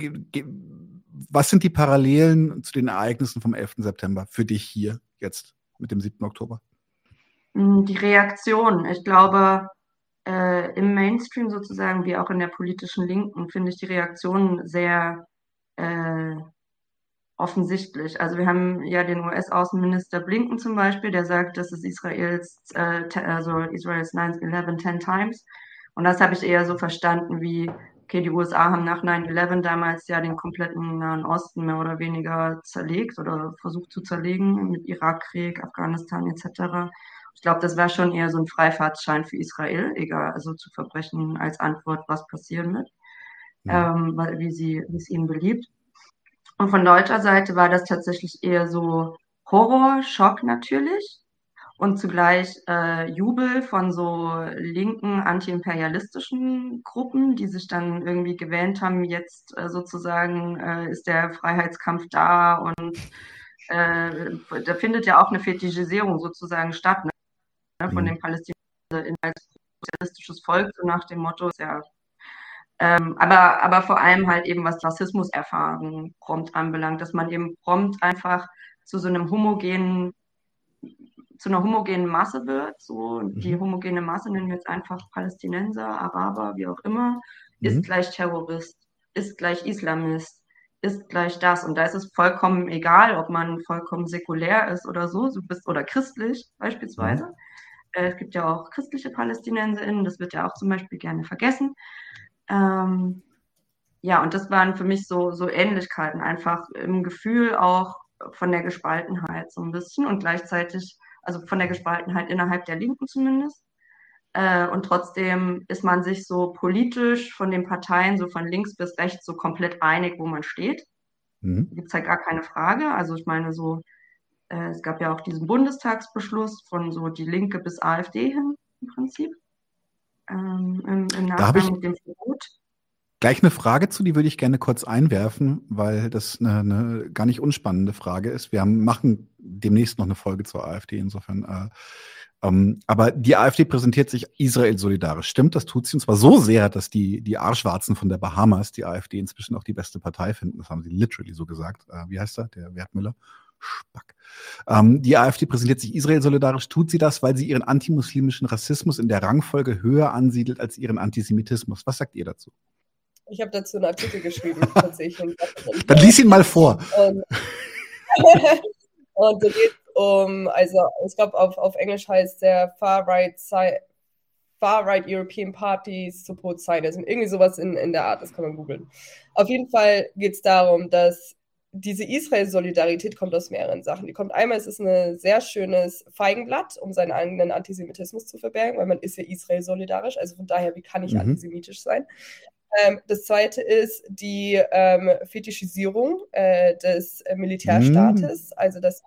was sind die Parallelen zu den Ereignissen vom 11. September für dich hier jetzt mit dem 7. Oktober? Hm, die Reaktion. Ich glaube, äh, im Mainstream sozusagen, wie auch in der politischen Linken, finde ich die Reaktion sehr äh, offensichtlich. Also wir haben ja den US-Außenminister Blinken zum Beispiel, der sagt, dass es Israels, äh, also Israels 9-11 10 times. Und das habe ich eher so verstanden wie okay, die USA haben nach 9-11 damals ja den kompletten Nahen Osten mehr oder weniger zerlegt oder versucht zu zerlegen mit Irakkrieg, Afghanistan etc. Ich glaube, das war schon eher so ein Freifahrtschein für Israel, egal, also zu Verbrechen als Antwort, was passieren wird, ja. ähm, weil, wie, sie, wie es ihnen beliebt. Und von deutscher Seite war das tatsächlich eher so Horror, Schock natürlich und zugleich äh, Jubel von so linken antiimperialistischen Gruppen, die sich dann irgendwie gewähnt haben, jetzt äh, sozusagen äh, ist der Freiheitskampf da und äh, da findet ja auch eine Fetischisierung sozusagen statt ne, von mhm. den Palästinensern als sozialistisches Volk, so nach dem Motto, ja ähm, aber, aber vor allem halt eben, was Rassismuserfahrung prompt anbelangt, dass man eben prompt einfach zu so einem homogenen zu einer homogenen Masse wird. So, mhm. die homogene Masse nennen wir jetzt einfach Palästinenser, Araber, wie auch immer, mhm. ist gleich Terrorist, ist gleich Islamist, ist gleich das. Und da ist es vollkommen egal, ob man vollkommen säkulär ist oder so, so bist oder christlich beispielsweise. Mhm. Äh, es gibt ja auch christliche PalästinenserInnen, das wird ja auch zum Beispiel gerne vergessen. Ähm, ja, und das waren für mich so, so Ähnlichkeiten, einfach im Gefühl auch von der Gespaltenheit so ein bisschen und gleichzeitig also von der Gespaltenheit innerhalb der Linken zumindest. Äh, und trotzdem ist man sich so politisch von den Parteien, so von links bis rechts, so komplett einig, wo man steht. Mhm. Gibt es halt gar keine Frage. Also ich meine, so, äh, es gab ja auch diesen Bundestagsbeschluss von so die Linke bis AfD hin im Prinzip. Ähm, im, im Nachgang mit dem Verbot. Gleich eine Frage zu, die würde ich gerne kurz einwerfen, weil das eine, eine gar nicht unspannende Frage ist. Wir haben, machen demnächst noch eine Folge zur AfD, insofern. Äh, ähm, aber die AfD präsentiert sich Israel solidarisch. Stimmt, das tut sie und zwar so sehr, dass die, die Arschwarzen von der Bahamas die AfD inzwischen auch die beste Partei finden. Das haben sie literally so gesagt. Äh, wie heißt er? Der Wertmüller? Spack. Ähm, die AfD präsentiert sich Israel solidarisch. Tut sie das, weil sie ihren antimuslimischen Rassismus in der Rangfolge höher ansiedelt als ihren Antisemitismus? Was sagt ihr dazu? Ich habe dazu einen Artikel geschrieben, (laughs) tatsächlich. Dann lies ihn mal vor. Und, (laughs) und da geht um, also ich glaube, auf, auf Englisch heißt der Far Right Side. Far Right European Party Support Zionism. Irgendwie sowas in, in der Art, das kann man googeln. Auf jeden Fall geht es darum, dass diese Israel-Solidarität kommt aus mehreren Sachen. Die kommt einmal, es ist ein sehr schönes Feigenblatt, um seinen eigenen Antisemitismus zu verbergen, weil man ist ja Israel solidarisch. Also von daher, wie kann ich mhm. antisemitisch sein? Ähm, das zweite ist die ähm, Fetischisierung äh, des äh, Militärstaates, mhm. also dass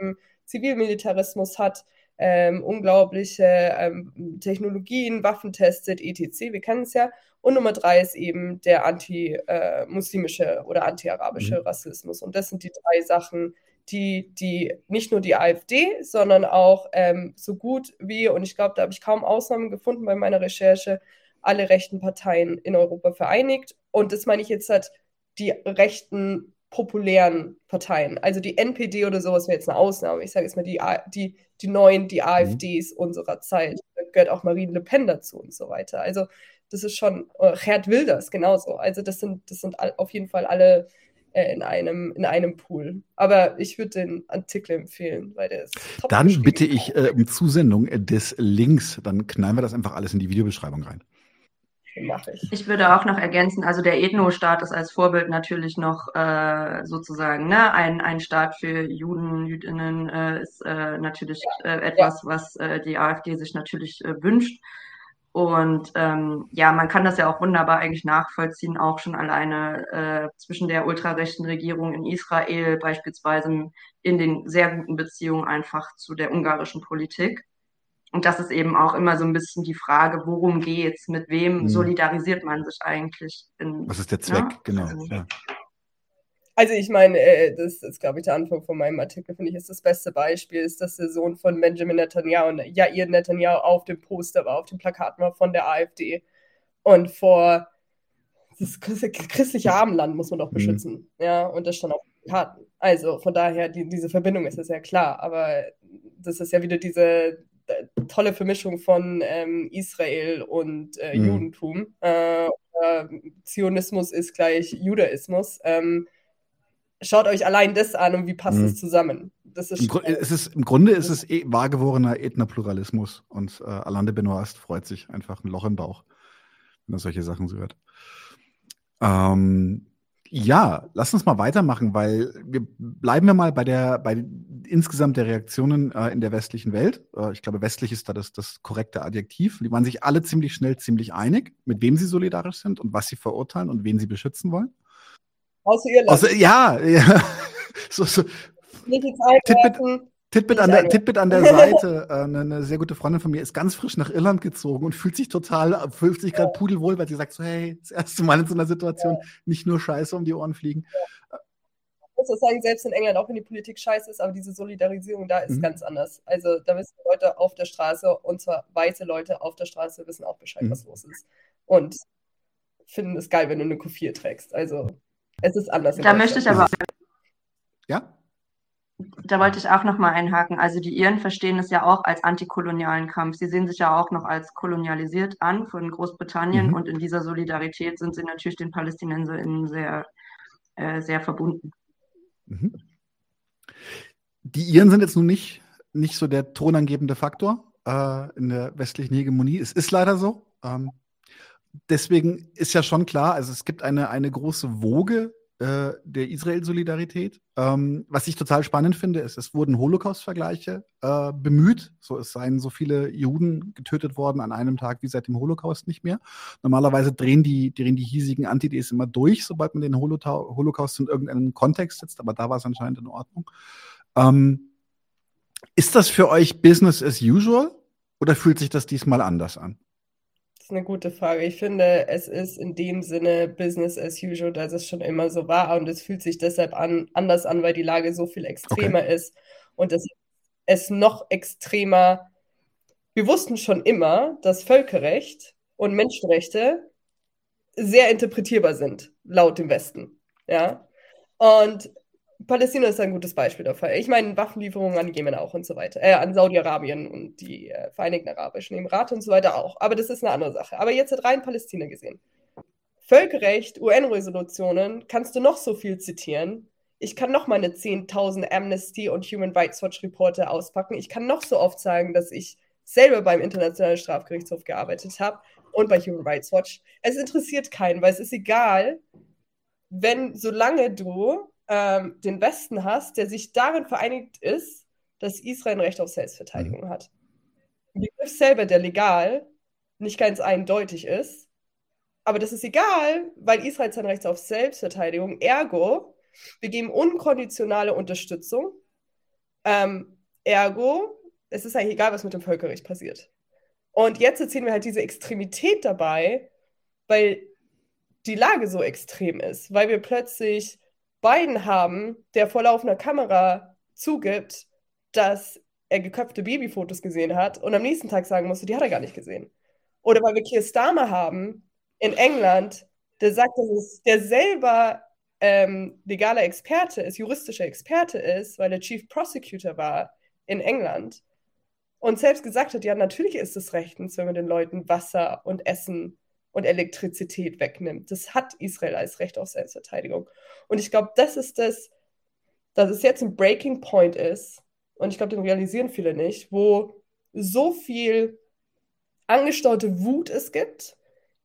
man Zivilmilitarismus hat, ähm, unglaubliche ähm, Technologien, Waffen testet, etc. Wir kennen es ja. Und Nummer drei ist eben der anti-muslimische äh, oder anti-arabische mhm. Rassismus. Und das sind die drei Sachen, die, die nicht nur die AfD, sondern auch ähm, so gut wie, und ich glaube, da habe ich kaum Ausnahmen gefunden bei meiner Recherche, alle rechten Parteien in Europa vereinigt. Und das meine ich jetzt halt die rechten populären Parteien. Also die NPD oder sowas wäre jetzt eine Ausnahme. Ich sage jetzt mal die, die, die neuen, die AfDs mhm. unserer Zeit. Da gehört auch Marine Le Pen dazu und so weiter. Also das ist schon, äh, Gerd Wilders genauso. Also das sind, das sind auf jeden Fall alle äh, in, einem, in einem Pool. Aber ich würde den Artikel empfehlen, weil der ist Dann bitte ich äh, um Zusendung des Links. Dann knallen wir das einfach alles in die Videobeschreibung rein mache ich. Ich würde auch noch ergänzen, also der Ethno-Staat ist als Vorbild natürlich noch äh, sozusagen ne, ein, ein Staat für Juden, Jüdinnen äh, ist äh, natürlich äh, etwas, ja. was äh, die AfD sich natürlich äh, wünscht. Und ähm, ja, man kann das ja auch wunderbar eigentlich nachvollziehen, auch schon alleine äh, zwischen der ultrarechten Regierung in Israel beispielsweise in den sehr guten Beziehungen einfach zu der ungarischen Politik. Und das ist eben auch immer so ein bisschen die Frage, worum geht's, mit wem mhm. solidarisiert man sich eigentlich? In, Was ist der Zweck, ja? genau. Also, ja. also ich meine, äh, das ist, glaube ich, der Anfang von meinem Artikel, finde ich, ist das beste Beispiel, ist, dass der Sohn von Benjamin Netanyahu und Jair Netanyahu auf dem Poster war, auf dem Plakat war von der AfD. Und vor das christliche Abendland muss man doch mhm. beschützen. Mhm. Ja, und das stand auf den Karten. Also von daher, die, diese Verbindung ist ja sehr klar, aber das ist ja wieder diese tolle Vermischung von ähm, Israel und äh, mhm. Judentum. Äh, Zionismus ist gleich Judaismus. Ähm, schaut euch allein das an und wie passt es mhm. zusammen. Das ist Im, es ist, Im Grunde ist es eh wahrgewordener Ethnopluralismus und äh, Alain de Benoist freut sich einfach ein Loch im Bauch, wenn er solche Sachen so hört. Ähm, ja, lass uns mal weitermachen, weil wir bleiben wir mal bei der, bei insgesamt der Reaktionen äh, in der westlichen Welt. Äh, ich glaube, westlich ist da das, das korrekte Adjektiv. Die waren sich alle ziemlich schnell ziemlich einig, mit wem sie solidarisch sind und was sie verurteilen und wen sie beschützen wollen. Außer Irland. Außer, ja, ja. (laughs) so, so. Nicht Tidbit, Titbit an, der, Titbit an der Seite, äh, eine, eine, sehr gute Freundin von mir ist ganz frisch nach Irland gezogen und fühlt sich total, fühlt sich gerade pudelwohl, weil sie sagt so, hey, das erste Mal in so einer Situation ja. nicht nur Scheiße um die Ohren fliegen. Ja. Ich muss sagen, selbst in England, auch wenn die Politik scheiße ist, aber diese Solidarisierung da ist mhm. ganz anders. Also da wissen Leute auf der Straße, und zwar weiße Leute auf der Straße, wissen auch Bescheid, mhm. was los ist. Und finden es geil, wenn du eine Kufir trägst. Also es ist anders. Da möchte ich aber. Ja? Da wollte ich auch nochmal einhaken. Also die Iren verstehen es ja auch als antikolonialen Kampf. Sie sehen sich ja auch noch als kolonialisiert an von Großbritannien mhm. und in dieser Solidarität sind sie natürlich den PalästinenserInnen sehr, äh, sehr verbunden. Mhm. Die Iren sind jetzt nun nicht, nicht so der tonangebende Faktor äh, in der westlichen Hegemonie. Es ist leider so. Ähm, deswegen ist ja schon klar, also es gibt eine, eine große Woge äh, der Israel-Solidarität. Ähm, was ich total spannend finde, ist, es wurden Holocaust-Vergleiche äh, bemüht. So, es seien so viele Juden getötet worden an einem Tag wie seit dem Holocaust nicht mehr. Normalerweise drehen die, drehen die hiesigen Antides immer durch, sobald man den Holocaust in irgendeinem Kontext setzt, aber da war es anscheinend in Ordnung. Ähm, ist das für euch Business as usual oder fühlt sich das diesmal anders an? Ist eine gute Frage. Ich finde, es ist in dem Sinne Business as usual, dass es schon immer so war und es fühlt sich deshalb an, anders an, weil die Lage so viel extremer okay. ist und es, es noch extremer. Wir wussten schon immer, dass Völkerrecht und Menschenrechte sehr interpretierbar sind, laut dem Westen. Ja. Und Palästina ist ein gutes Beispiel dafür. Ich meine, Waffenlieferungen an Jemen auch und so weiter. Äh, an Saudi-Arabien und die äh, Vereinigten Arabischen Emirate und so weiter auch. Aber das ist eine andere Sache. Aber jetzt hat rein Palästina gesehen. Völkerrecht, UN-Resolutionen, kannst du noch so viel zitieren. ich kann noch meine 10.000 Amnesty und Human Rights Watch Reporte auspacken. Ich kann noch so oft sagen, dass ich selber beim Internationalen Strafgerichtshof gearbeitet habe und bei Human Rights Watch. Es interessiert keinen, weil es ist egal, wenn, solange du ähm, den Westen hast, der sich darin vereinigt ist, dass Israel ein Recht auf Selbstverteidigung mhm. hat. Der Begriff selber, der legal nicht ganz eindeutig ist, aber das ist egal, weil Israel sein Recht auf Selbstverteidigung, ergo, wir geben unkonditionale Unterstützung, ähm, ergo, es ist eigentlich egal, was mit dem Völkerrecht passiert. Und jetzt erzählen wir halt diese Extremität dabei, weil die Lage so extrem ist, weil wir plötzlich Biden haben, der vor laufender Kamera zugibt, dass er geköpfte Babyfotos gesehen hat und am nächsten Tag sagen musste, die hat er gar nicht gesehen. Oder weil wir Keir Starmer haben in England, der sagt, dass es, der selber ähm, legaler Experte ist, juristischer Experte ist, weil er Chief Prosecutor war in England und selbst gesagt hat, ja, natürlich ist es rechtens, wenn man den Leuten Wasser und Essen und Elektrizität wegnimmt. Das hat Israel als Recht auf Selbstverteidigung. Und ich glaube, das ist das, dass es jetzt ein Breaking Point ist, und ich glaube, den realisieren viele nicht, wo so viel angestaute Wut es gibt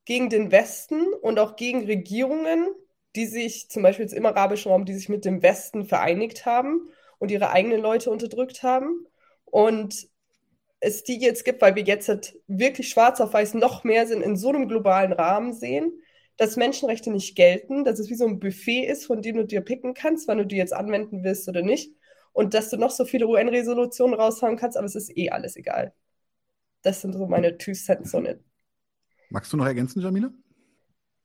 gegen den Westen und auch gegen Regierungen, die sich zum Beispiel jetzt im arabischen Raum, die sich mit dem Westen vereinigt haben und ihre eigenen Leute unterdrückt haben. Und es die jetzt gibt, weil wir jetzt halt wirklich schwarz auf weiß noch mehr sind in so einem globalen Rahmen sehen, dass Menschenrechte nicht gelten, dass es wie so ein Buffet ist, von dem du dir picken kannst, wann du die jetzt anwenden willst oder nicht. Und dass du noch so viele UN-Resolutionen raushauen kannst, aber es ist eh alles egal. Das sind so meine Two Cents on it. Magst du noch ergänzen, Jamila?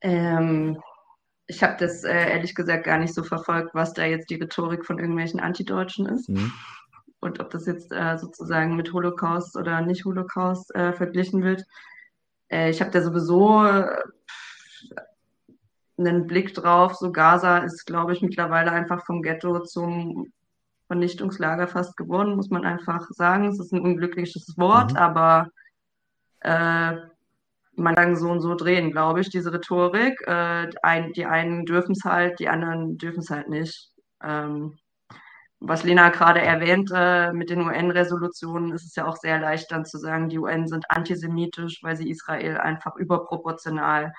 Ähm, ich habe das äh, ehrlich gesagt gar nicht so verfolgt, was da jetzt die Rhetorik von irgendwelchen Antideutschen ist. Mhm. Und ob das jetzt äh, sozusagen mit Holocaust oder nicht Holocaust äh, verglichen wird. Äh, ich habe da sowieso äh, einen Blick drauf. So Gaza ist, glaube ich, mittlerweile einfach vom Ghetto zum Vernichtungslager fast geworden, muss man einfach sagen. Es ist ein unglückliches Wort, mhm. aber äh, man kann so und so drehen, glaube ich, diese Rhetorik. Äh, ein, die einen dürfen es halt, die anderen dürfen es halt nicht. Ähm, was Lena gerade erwähnt äh, mit den UN-Resolutionen, ist es ja auch sehr leicht dann zu sagen, die UN sind antisemitisch, weil sie Israel einfach überproportional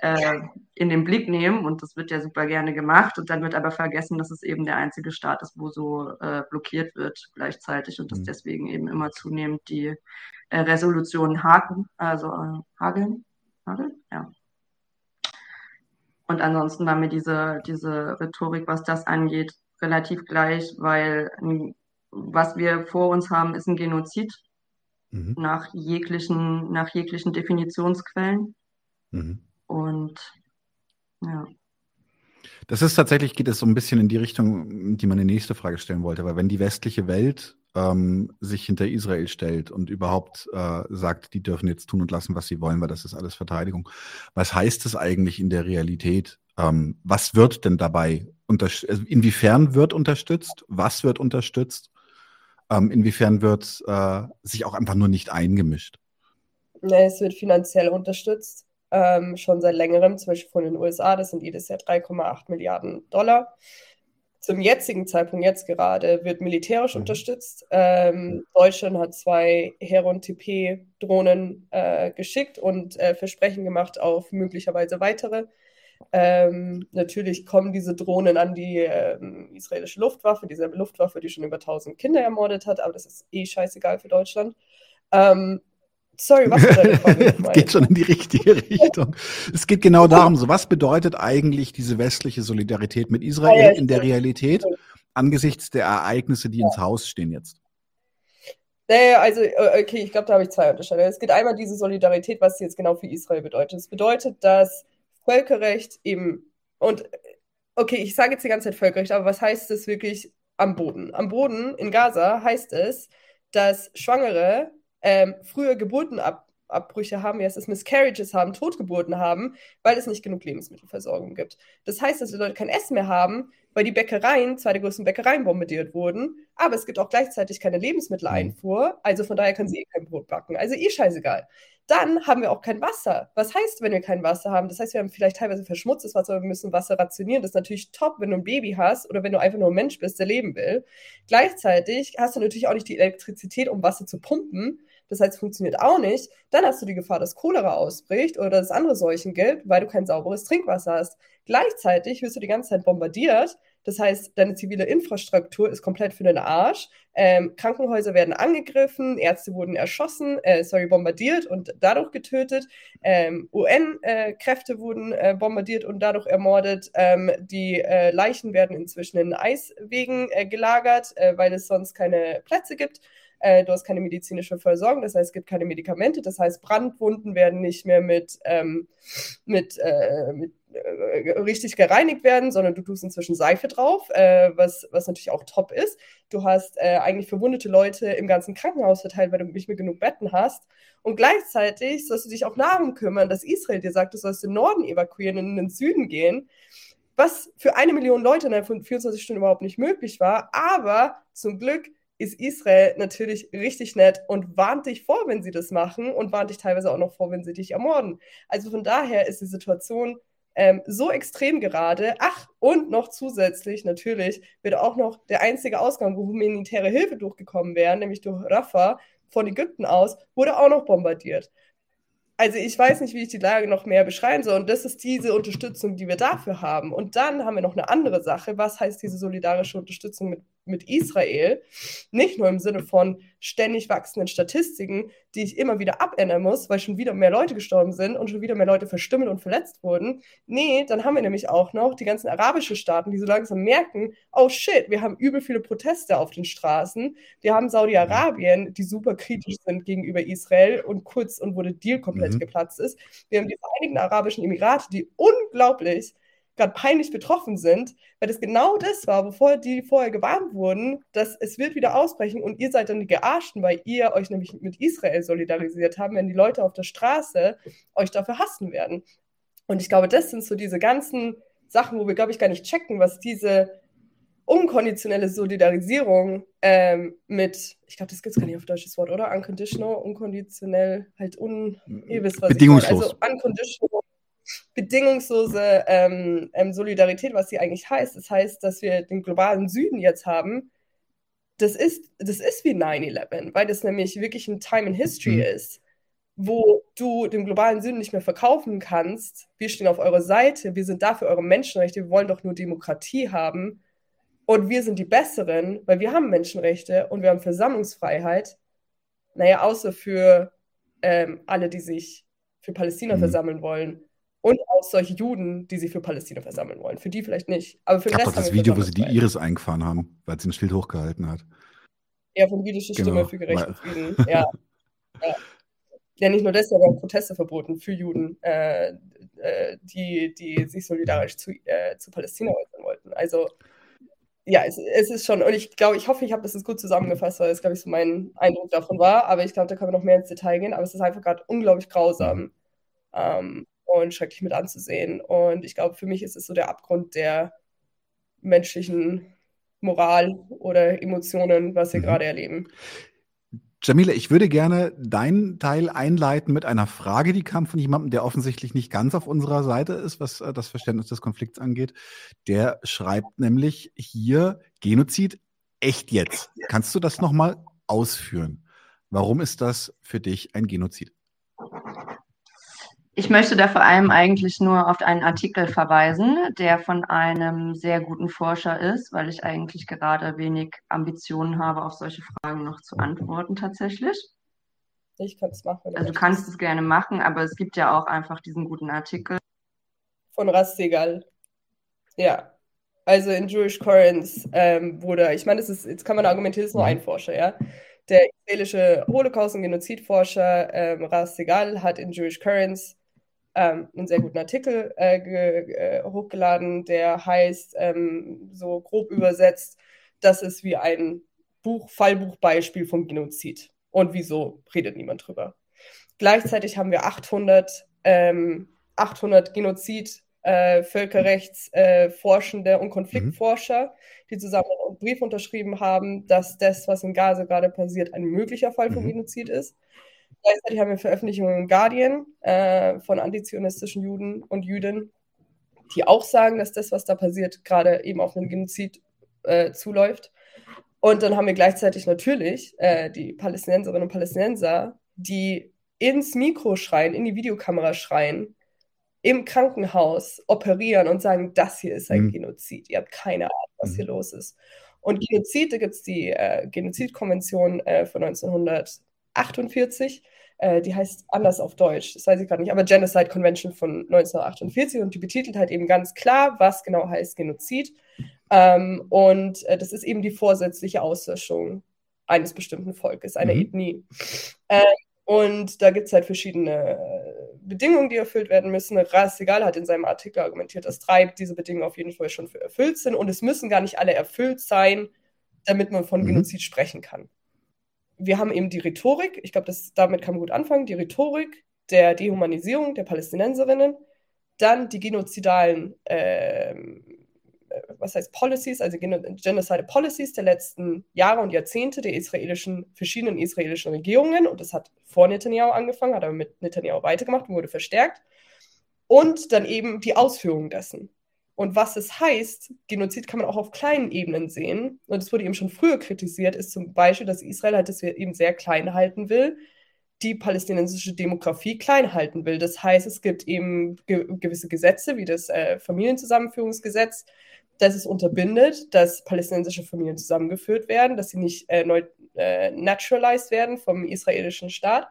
äh, in den Blick nehmen. Und das wird ja super gerne gemacht. Und dann wird aber vergessen, dass es eben der einzige Staat ist, wo so äh, blockiert wird gleichzeitig und dass mhm. deswegen eben immer zunehmend die äh, Resolutionen haken, also äh, hageln, hageln, ja. Und ansonsten war mir diese, diese Rhetorik, was das angeht, relativ gleich, weil was wir vor uns haben, ist ein Genozid mhm. nach jeglichen, nach jeglichen Definitionsquellen. Mhm. Und ja. Das ist tatsächlich, geht es so ein bisschen in die Richtung, die man die nächste Frage stellen wollte, weil wenn die westliche Welt ähm, sich hinter Israel stellt und überhaupt äh, sagt, die dürfen jetzt tun und lassen, was sie wollen, weil das ist alles Verteidigung. Was heißt das eigentlich in der Realität? Ähm, was wird denn dabei also inwiefern wird unterstützt? Was wird unterstützt? Ähm, inwiefern wird äh, sich auch einfach nur nicht eingemischt? Nee, es wird finanziell unterstützt, ähm, schon seit längerem, zum Beispiel von den USA, das sind jedes Jahr 3,8 Milliarden Dollar. Zum jetzigen Zeitpunkt, jetzt gerade, wird militärisch mhm. unterstützt. Ähm, Deutschland hat zwei Heron TP-Drohnen äh, geschickt und äh, Versprechen gemacht auf möglicherweise weitere. Ähm, natürlich kommen diese Drohnen an die ähm, israelische Luftwaffe, dieselbe Luftwaffe, die schon über 1000 Kinder ermordet hat, aber das ist eh scheißegal für Deutschland. Ähm, sorry, was Frage? (laughs) Es geht schon in die richtige (laughs) Richtung. es geht genau darum, so was bedeutet eigentlich diese westliche Solidarität mit Israel ja, ja, in der Realität angesichts der Ereignisse, die ja. ins Haus stehen jetzt? Naja, also, äh, okay, ich glaube, da habe ich zwei Unterscheidungen. Es geht einmal diese Solidarität, was sie jetzt genau für Israel bedeutet. Es bedeutet, dass Völkerrecht eben, und okay, ich sage jetzt die ganze Zeit Völkerrecht, aber was heißt das wirklich am Boden? Am Boden in Gaza heißt es, dass Schwangere ähm, früher Geburten ab, Abbrüche haben, wie heißt es, Miscarriages haben, Totgeburten haben, weil es nicht genug Lebensmittelversorgung gibt. Das heißt, dass die Leute kein Essen mehr haben, weil die Bäckereien, zwei der größten Bäckereien bombardiert wurden, aber es gibt auch gleichzeitig keine Lebensmitteleinfuhr, also von daher kann sie eh kein Brot backen. Also eh scheißegal. Dann haben wir auch kein Wasser. Was heißt, wenn wir kein Wasser haben? Das heißt, wir haben vielleicht teilweise verschmutztes Wasser, aber wir müssen Wasser rationieren. Das ist natürlich top, wenn du ein Baby hast oder wenn du einfach nur ein Mensch bist, der leben will. Gleichzeitig hast du natürlich auch nicht die Elektrizität, um Wasser zu pumpen. Das heißt, es funktioniert auch nicht. Dann hast du die Gefahr, dass Cholera ausbricht oder dass es andere Seuchen gibt, weil du kein sauberes Trinkwasser hast. Gleichzeitig wirst du die ganze Zeit bombardiert. Das heißt, deine zivile Infrastruktur ist komplett für den Arsch. Ähm, Krankenhäuser werden angegriffen, Ärzte wurden erschossen, äh, sorry, bombardiert und dadurch getötet. Ähm, UN-Kräfte wurden äh, bombardiert und dadurch ermordet. Ähm, die äh, Leichen werden inzwischen in Eiswegen äh, gelagert, äh, weil es sonst keine Plätze gibt. Äh, du hast keine medizinische Versorgung, das heißt, es gibt keine Medikamente, das heißt, Brandwunden werden nicht mehr mit, ähm, mit, äh, mit richtig gereinigt werden, sondern du tust inzwischen Seife drauf, äh, was, was natürlich auch top ist. Du hast äh, eigentlich verwundete Leute im ganzen Krankenhaus verteilt, weil du nicht mehr genug Betten hast. Und gleichzeitig sollst du dich auch darum kümmern, dass Israel dir sagt, du sollst den Norden evakuieren und in den Süden gehen was für eine Million Leute innerhalb von 24 Stunden überhaupt nicht möglich war. Aber zum Glück ist Israel natürlich richtig nett und warnt dich vor, wenn sie das machen und warnt dich teilweise auch noch vor, wenn sie dich ermorden. Also von daher ist die Situation ähm, so extrem gerade. Ach, und noch zusätzlich natürlich wird auch noch der einzige Ausgang, wo humanitäre Hilfe durchgekommen wäre, nämlich durch Rafah von Ägypten aus, wurde auch noch bombardiert also ich weiß nicht, wie ich die Lage noch mehr beschreiben soll. Und das ist diese Unterstützung, die wir dafür haben. Und dann haben wir noch eine andere Sache. Was heißt diese solidarische Unterstützung mit, mit Israel? Nicht nur im Sinne von ständig wachsenden Statistiken, die ich immer wieder abändern muss, weil schon wieder mehr Leute gestorben sind und schon wieder mehr Leute verstümmelt und verletzt wurden. Nee, dann haben wir nämlich auch noch die ganzen arabischen Staaten, die so langsam merken, oh shit, wir haben übel viele Proteste auf den Straßen. Wir haben Saudi-Arabien, die super kritisch sind gegenüber Israel und kurz und wo der Deal komplett mhm. geplatzt ist. Wir haben die Vereinigten Arabischen Emirate, die unglaublich gerade peinlich betroffen sind, weil das genau das war, bevor die vorher gewarnt wurden, dass es wird wieder ausbrechen und ihr seid dann die Gearschten, weil ihr euch nämlich mit Israel solidarisiert haben, wenn die Leute auf der Straße euch dafür hassen werden. Und ich glaube, das sind so diese ganzen Sachen, wo wir, glaube ich, gar nicht checken, was diese unkonditionelle Solidarisierung ähm, mit, ich glaube, das gibt es gar nicht auf deutsches Wort, oder? Unconditional, unkonditionell, halt un, ihr wisst, was Bedingungslos. ich meine. Also unconditional bedingungslose ähm, ähm, Solidarität, was sie eigentlich heißt. Das heißt, dass wir den globalen Süden jetzt haben. Das ist, das ist wie 9-11, weil das nämlich wirklich ein Time in History mhm. ist, wo du dem globalen Süden nicht mehr verkaufen kannst. Wir stehen auf eurer Seite, wir sind da für eure Menschenrechte, wir wollen doch nur Demokratie haben. Und wir sind die Besseren, weil wir haben Menschenrechte und wir haben Versammlungsfreiheit. Naja, außer für ähm, alle, die sich für Palästina mhm. versammeln wollen. Und auch solche Juden, die sich für Palästina versammeln wollen. Für die vielleicht nicht. Aber für den Rest doch das Video, wo sie die Iris eingefahren haben, weil sie ein Schild hochgehalten hat. Ja, von jüdische Stimme genau. für gerechten Frieden. Ja. (laughs) ja. ja. nicht nur das, aber auch Proteste verboten für Juden, äh, äh, die, die sich solidarisch zu, äh, zu Palästina äußern wollten. Also, ja, es, es ist schon, und ich glaube, ich hoffe, ich habe das jetzt gut zusammengefasst, weil das, glaube ich, so mein Eindruck davon war. Aber ich glaube, da können wir noch mehr ins Detail gehen. Aber es ist einfach gerade unglaublich grausam. Mhm. Ähm, und schrecklich mit anzusehen. Und ich glaube, für mich ist es so der Abgrund der menschlichen Moral oder Emotionen, was wir mhm. gerade erleben. Jamila, ich würde gerne deinen Teil einleiten mit einer Frage, die kam von jemandem, der offensichtlich nicht ganz auf unserer Seite ist, was äh, das Verständnis des Konflikts angeht. Der schreibt nämlich hier Genozid echt jetzt. Kannst du das nochmal ausführen? Warum ist das für dich ein Genozid? Ich möchte da vor allem eigentlich nur auf einen Artikel verweisen, der von einem sehr guten Forscher ist, weil ich eigentlich gerade wenig Ambitionen habe, auf solche Fragen noch zu antworten tatsächlich. Ich kann es machen. Also du kannst es gerne machen, aber es gibt ja auch einfach diesen guten Artikel. Von Rastegal. Ja. Also in Jewish Currents ähm, wurde, ich meine, ist, jetzt kann man argumentieren, es ist nur ein Forscher, ja. Der israelische Holocaust- und Genozidforscher ähm, Rastegal hat in Jewish Currents ähm, einen sehr guten Artikel äh, äh, hochgeladen, der heißt, ähm, so grob übersetzt, das ist wie ein Buch, Fallbuchbeispiel vom Genozid. Und wieso redet niemand drüber? Gleichzeitig haben wir 800, ähm, 800 Genozid- äh, Völkerrechtsforschende äh, und Konfliktforscher, mhm. die zusammen einen Brief unterschrieben haben, dass das, was in Gaza gerade passiert, ein möglicher Fall von mhm. Genozid ist. Gleichzeitig haben wir Veröffentlichungen im Guardian äh, von antizionistischen Juden und Jüdinnen, die auch sagen, dass das, was da passiert, gerade eben auf einen Genozid äh, zuläuft. Und dann haben wir gleichzeitig natürlich äh, die Palästinenserinnen und Palästinenser, die ins Mikro schreien, in die Videokamera schreien, im Krankenhaus operieren und sagen, das hier ist ein mhm. Genozid. Ihr habt keine Ahnung, was mhm. hier los ist. Und Genozid, da gibt es die äh, Genozidkonvention äh, von 1948, äh, die heißt anders auf Deutsch, das weiß ich gerade nicht, aber Genocide Convention von 1948 und die betitelt halt eben ganz klar, was genau heißt Genozid. Ähm, und äh, das ist eben die vorsätzliche Auslöschung eines bestimmten Volkes, einer mhm. Ethnie. Ähm, und da gibt es halt verschiedene Bedingungen, die erfüllt werden müssen. Rassegal hat in seinem Artikel argumentiert, dass drei diese Bedingungen auf jeden Fall schon erfüllt sind. Und es müssen gar nicht alle erfüllt sein, damit man von mhm. Genozid sprechen kann. Wir haben eben die Rhetorik, ich glaube, damit kann man gut anfangen, die Rhetorik der Dehumanisierung der Palästinenserinnen, dann die genozidalen ähm, was heißt Policies, also Genocide Policies der letzten Jahre und Jahrzehnte der israelischen, verschiedenen israelischen Regierungen. Und das hat vor Netanyahu angefangen, hat aber mit Netanyahu weitergemacht und wurde verstärkt. Und dann eben die Ausführung dessen. Und was es heißt, Genozid kann man auch auf kleinen Ebenen sehen. Und es wurde eben schon früher kritisiert, ist zum Beispiel, dass Israel halt das eben sehr klein halten will, die palästinensische Demografie klein halten will. Das heißt, es gibt eben ge gewisse Gesetze, wie das äh, Familienzusammenführungsgesetz, dass es unterbindet, dass palästinensische Familien zusammengeführt werden, dass sie nicht äh, neu, äh, naturalized werden vom israelischen Staat.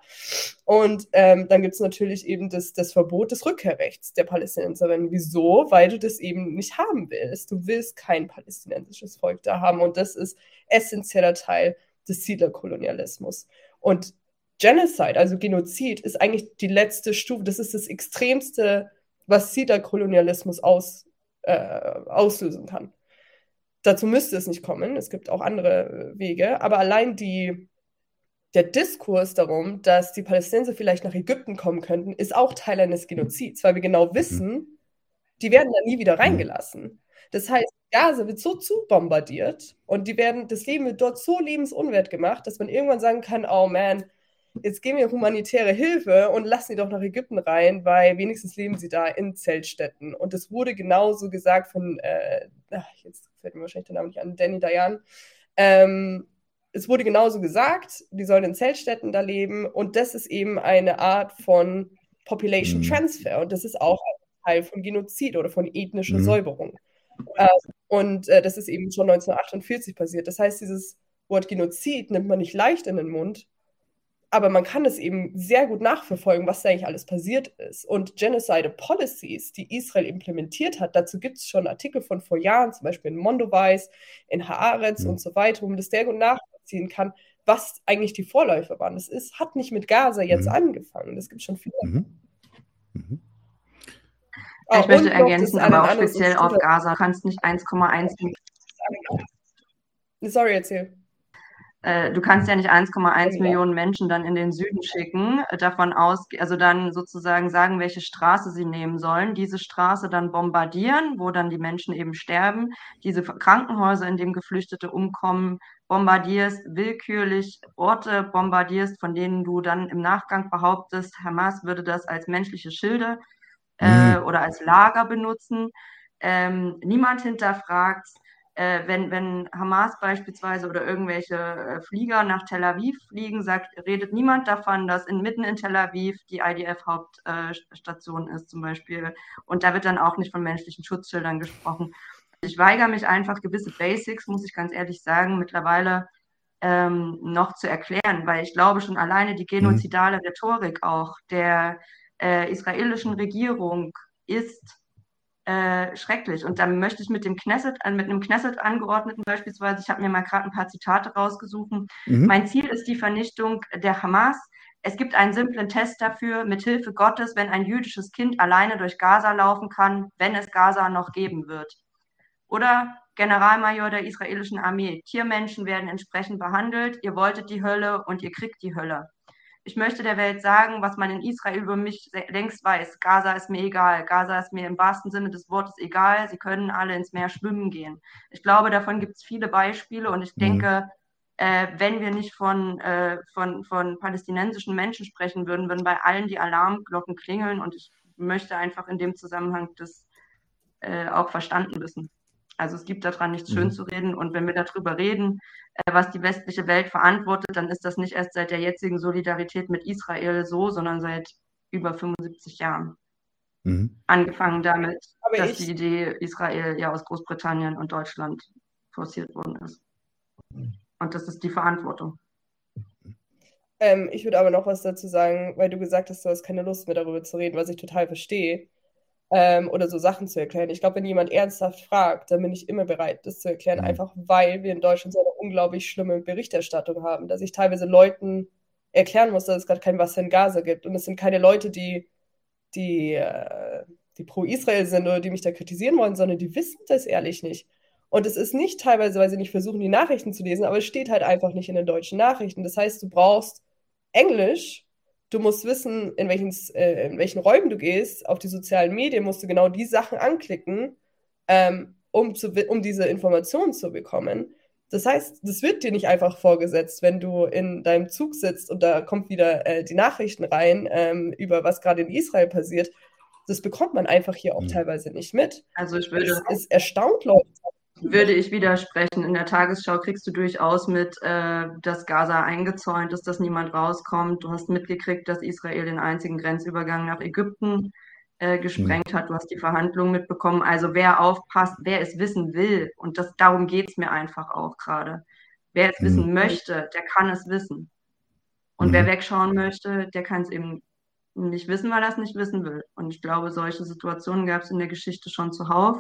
Und ähm, dann gibt es natürlich eben das, das Verbot des Rückkehrrechts der Palästinenserinnen. Wieso? Weil du das eben nicht haben willst. Du willst kein palästinensisches Volk da haben. Und das ist essentieller Teil des Siedlerkolonialismus. Und Genocide, also Genozid, ist eigentlich die letzte Stufe. Das ist das Extremste, was Siedlerkolonialismus aus, äh, auslösen kann. Dazu müsste es nicht kommen. Es gibt auch andere äh, Wege. Aber allein die, der Diskurs darum, dass die Palästinenser vielleicht nach Ägypten kommen könnten, ist auch Teil eines Genozids, weil wir genau wissen, die werden da nie wieder reingelassen. Das heißt, Gaza wird so zubombardiert und die werden, das Leben wird dort so lebensunwert gemacht, dass man irgendwann sagen kann, oh man, jetzt geben wir humanitäre Hilfe und lassen sie doch nach Ägypten rein, weil wenigstens leben sie da in Zeltstätten. Und es wurde genauso gesagt von, äh, ach, jetzt fällt mir wahrscheinlich der Name nicht an, Danny Dayan. Ähm, es wurde genauso gesagt, die sollen in Zeltstätten da leben. Und das ist eben eine Art von Population mhm. Transfer. Und das ist auch ein Teil von Genozid oder von ethnischer mhm. Säuberung. Äh, und äh, das ist eben schon 1948 passiert. Das heißt, dieses Wort Genozid nimmt man nicht leicht in den Mund, aber man kann es eben sehr gut nachverfolgen, was da eigentlich alles passiert ist. Und Genocide Policies, die Israel implementiert hat, dazu gibt es schon Artikel von vor Jahren, zum Beispiel in Mondoweiss, in Haaretz mhm. und so weiter, wo man das sehr gut nachvollziehen kann, was eigentlich die Vorläufer waren. Das ist, hat nicht mit Gaza jetzt mhm. angefangen. Das gibt schon viele. Mhm. Mhm. Ja, ich möchte ergänzen, aber auch speziell auf Gaza. Du kannst nicht 1,1. Sorry, erzähl. Äh, du kannst ja nicht 1,1 ja. Millionen Menschen dann in den Süden schicken, äh, davon aus, also dann sozusagen sagen, welche Straße sie nehmen sollen, diese Straße dann bombardieren, wo dann die Menschen eben sterben, diese Krankenhäuser, in denen Geflüchtete umkommen, bombardierst, willkürlich Orte bombardierst, von denen du dann im Nachgang behauptest, Hamas würde das als menschliche Schilde äh, mhm. oder als Lager benutzen. Ähm, niemand hinterfragt, äh, wenn, wenn Hamas beispielsweise oder irgendwelche äh, Flieger nach Tel Aviv fliegen, sagt, redet niemand davon, dass inmitten in Tel Aviv die IDF-Hauptstation äh, ist zum Beispiel. Und da wird dann auch nicht von menschlichen Schutzschildern gesprochen. Ich weigere mich einfach, gewisse Basics, muss ich ganz ehrlich sagen, mittlerweile ähm, noch zu erklären, weil ich glaube schon alleine die genozidale Rhetorik auch der äh, israelischen Regierung ist äh, schrecklich. Und dann möchte ich mit dem Knesset, äh, mit einem Knesset-Angeordneten beispielsweise, ich habe mir mal gerade ein paar Zitate rausgesucht. Mhm. Mein Ziel ist die Vernichtung der Hamas. Es gibt einen simplen Test dafür, mit Hilfe Gottes, wenn ein jüdisches Kind alleine durch Gaza laufen kann, wenn es Gaza noch geben wird. Oder Generalmajor der israelischen Armee. Tiermenschen werden entsprechend behandelt. Ihr wolltet die Hölle und ihr kriegt die Hölle. Ich möchte der Welt sagen, was man in Israel über mich längst weiß. Gaza ist mir egal. Gaza ist mir im wahrsten Sinne des Wortes egal. Sie können alle ins Meer schwimmen gehen. Ich glaube, davon gibt es viele Beispiele und ich mhm. denke, äh, wenn wir nicht von, äh, von, von palästinensischen Menschen sprechen würden, würden bei allen die Alarmglocken klingeln und ich möchte einfach in dem Zusammenhang das äh, auch verstanden wissen. Also es gibt daran nichts mhm. schön zu reden. Und wenn wir darüber reden, äh, was die westliche Welt verantwortet, dann ist das nicht erst seit der jetzigen Solidarität mit Israel so, sondern seit über 75 Jahren. Mhm. Angefangen damit, Aber dass die Idee Israel ja aus Großbritannien und Deutschland forciert worden ist. Und das ist die Verantwortung. Ähm, ich würde aber noch was dazu sagen, weil du gesagt hast, du hast keine Lust mehr darüber zu reden, was ich total verstehe ähm, oder so Sachen zu erklären. Ich glaube, wenn jemand ernsthaft fragt, dann bin ich immer bereit, das zu erklären, mhm. einfach weil wir in Deutschland so eine unglaublich schlimme Berichterstattung haben, dass ich teilweise Leuten erklären muss, dass es gerade kein Wasser in Gaza gibt. Und es sind keine Leute, die, die, äh, die pro Israel sind oder die mich da kritisieren wollen, sondern die wissen das ehrlich nicht. Und es ist nicht teilweise, weil sie nicht versuchen, die Nachrichten zu lesen, aber es steht halt einfach nicht in den deutschen Nachrichten. Das heißt, du brauchst Englisch du musst wissen, in welchen, äh, in welchen Räumen du gehst. Auf die sozialen Medien musst du genau die Sachen anklicken, ähm, um, zu, um diese Informationen zu bekommen. Das heißt, das wird dir nicht einfach vorgesetzt, wenn du in deinem Zug sitzt und da kommt wieder äh, die Nachrichten rein ähm, über was gerade in Israel passiert. Das bekommt man einfach hier auch mhm. teilweise nicht mit. Also ich würde. Es, es erstaunt Leute würde ich widersprechen. In der Tagesschau kriegst du durchaus mit, äh, dass Gaza eingezäunt ist, dass niemand rauskommt. Du hast mitgekriegt, dass Israel den einzigen Grenzübergang nach Ägypten äh, gesprengt mhm. hat. Du hast die Verhandlungen mitbekommen. Also wer aufpasst, wer es wissen will, und das, darum geht's mir einfach auch gerade. Wer es mhm. wissen möchte, der kann es wissen. Und mhm. wer wegschauen möchte, der kann es eben nicht wissen, weil er es nicht wissen will. Und ich glaube, solche Situationen gab es in der Geschichte schon zuhauf.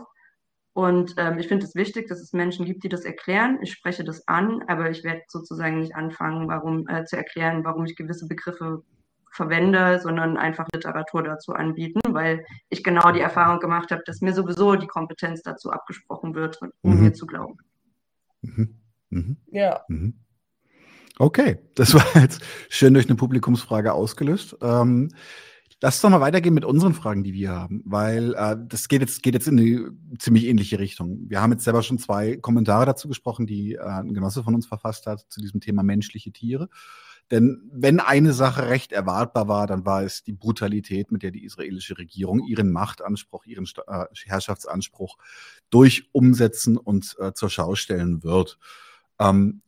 Und ähm, ich finde es wichtig, dass es Menschen gibt, die das erklären. Ich spreche das an, aber ich werde sozusagen nicht anfangen, warum äh, zu erklären, warum ich gewisse Begriffe verwende, sondern einfach Literatur dazu anbieten, weil ich genau die Erfahrung gemacht habe, dass mir sowieso die Kompetenz dazu abgesprochen wird, um mhm. mir zu glauben. Mhm. Mhm. Ja. Mhm. Okay, das (laughs) war jetzt schön durch eine Publikumsfrage ausgelöst. Ähm, Lass doch mal weitergehen mit unseren Fragen, die wir haben, weil äh, das geht jetzt, geht jetzt in eine ziemlich ähnliche Richtung. Wir haben jetzt selber schon zwei Kommentare dazu gesprochen, die äh, ein Genosse von uns verfasst hat zu diesem Thema menschliche Tiere. Denn wenn eine Sache recht erwartbar war, dann war es die Brutalität, mit der die israelische Regierung ihren Machtanspruch, ihren äh, Herrschaftsanspruch durch umsetzen und äh, zur Schau stellen wird. Ähm,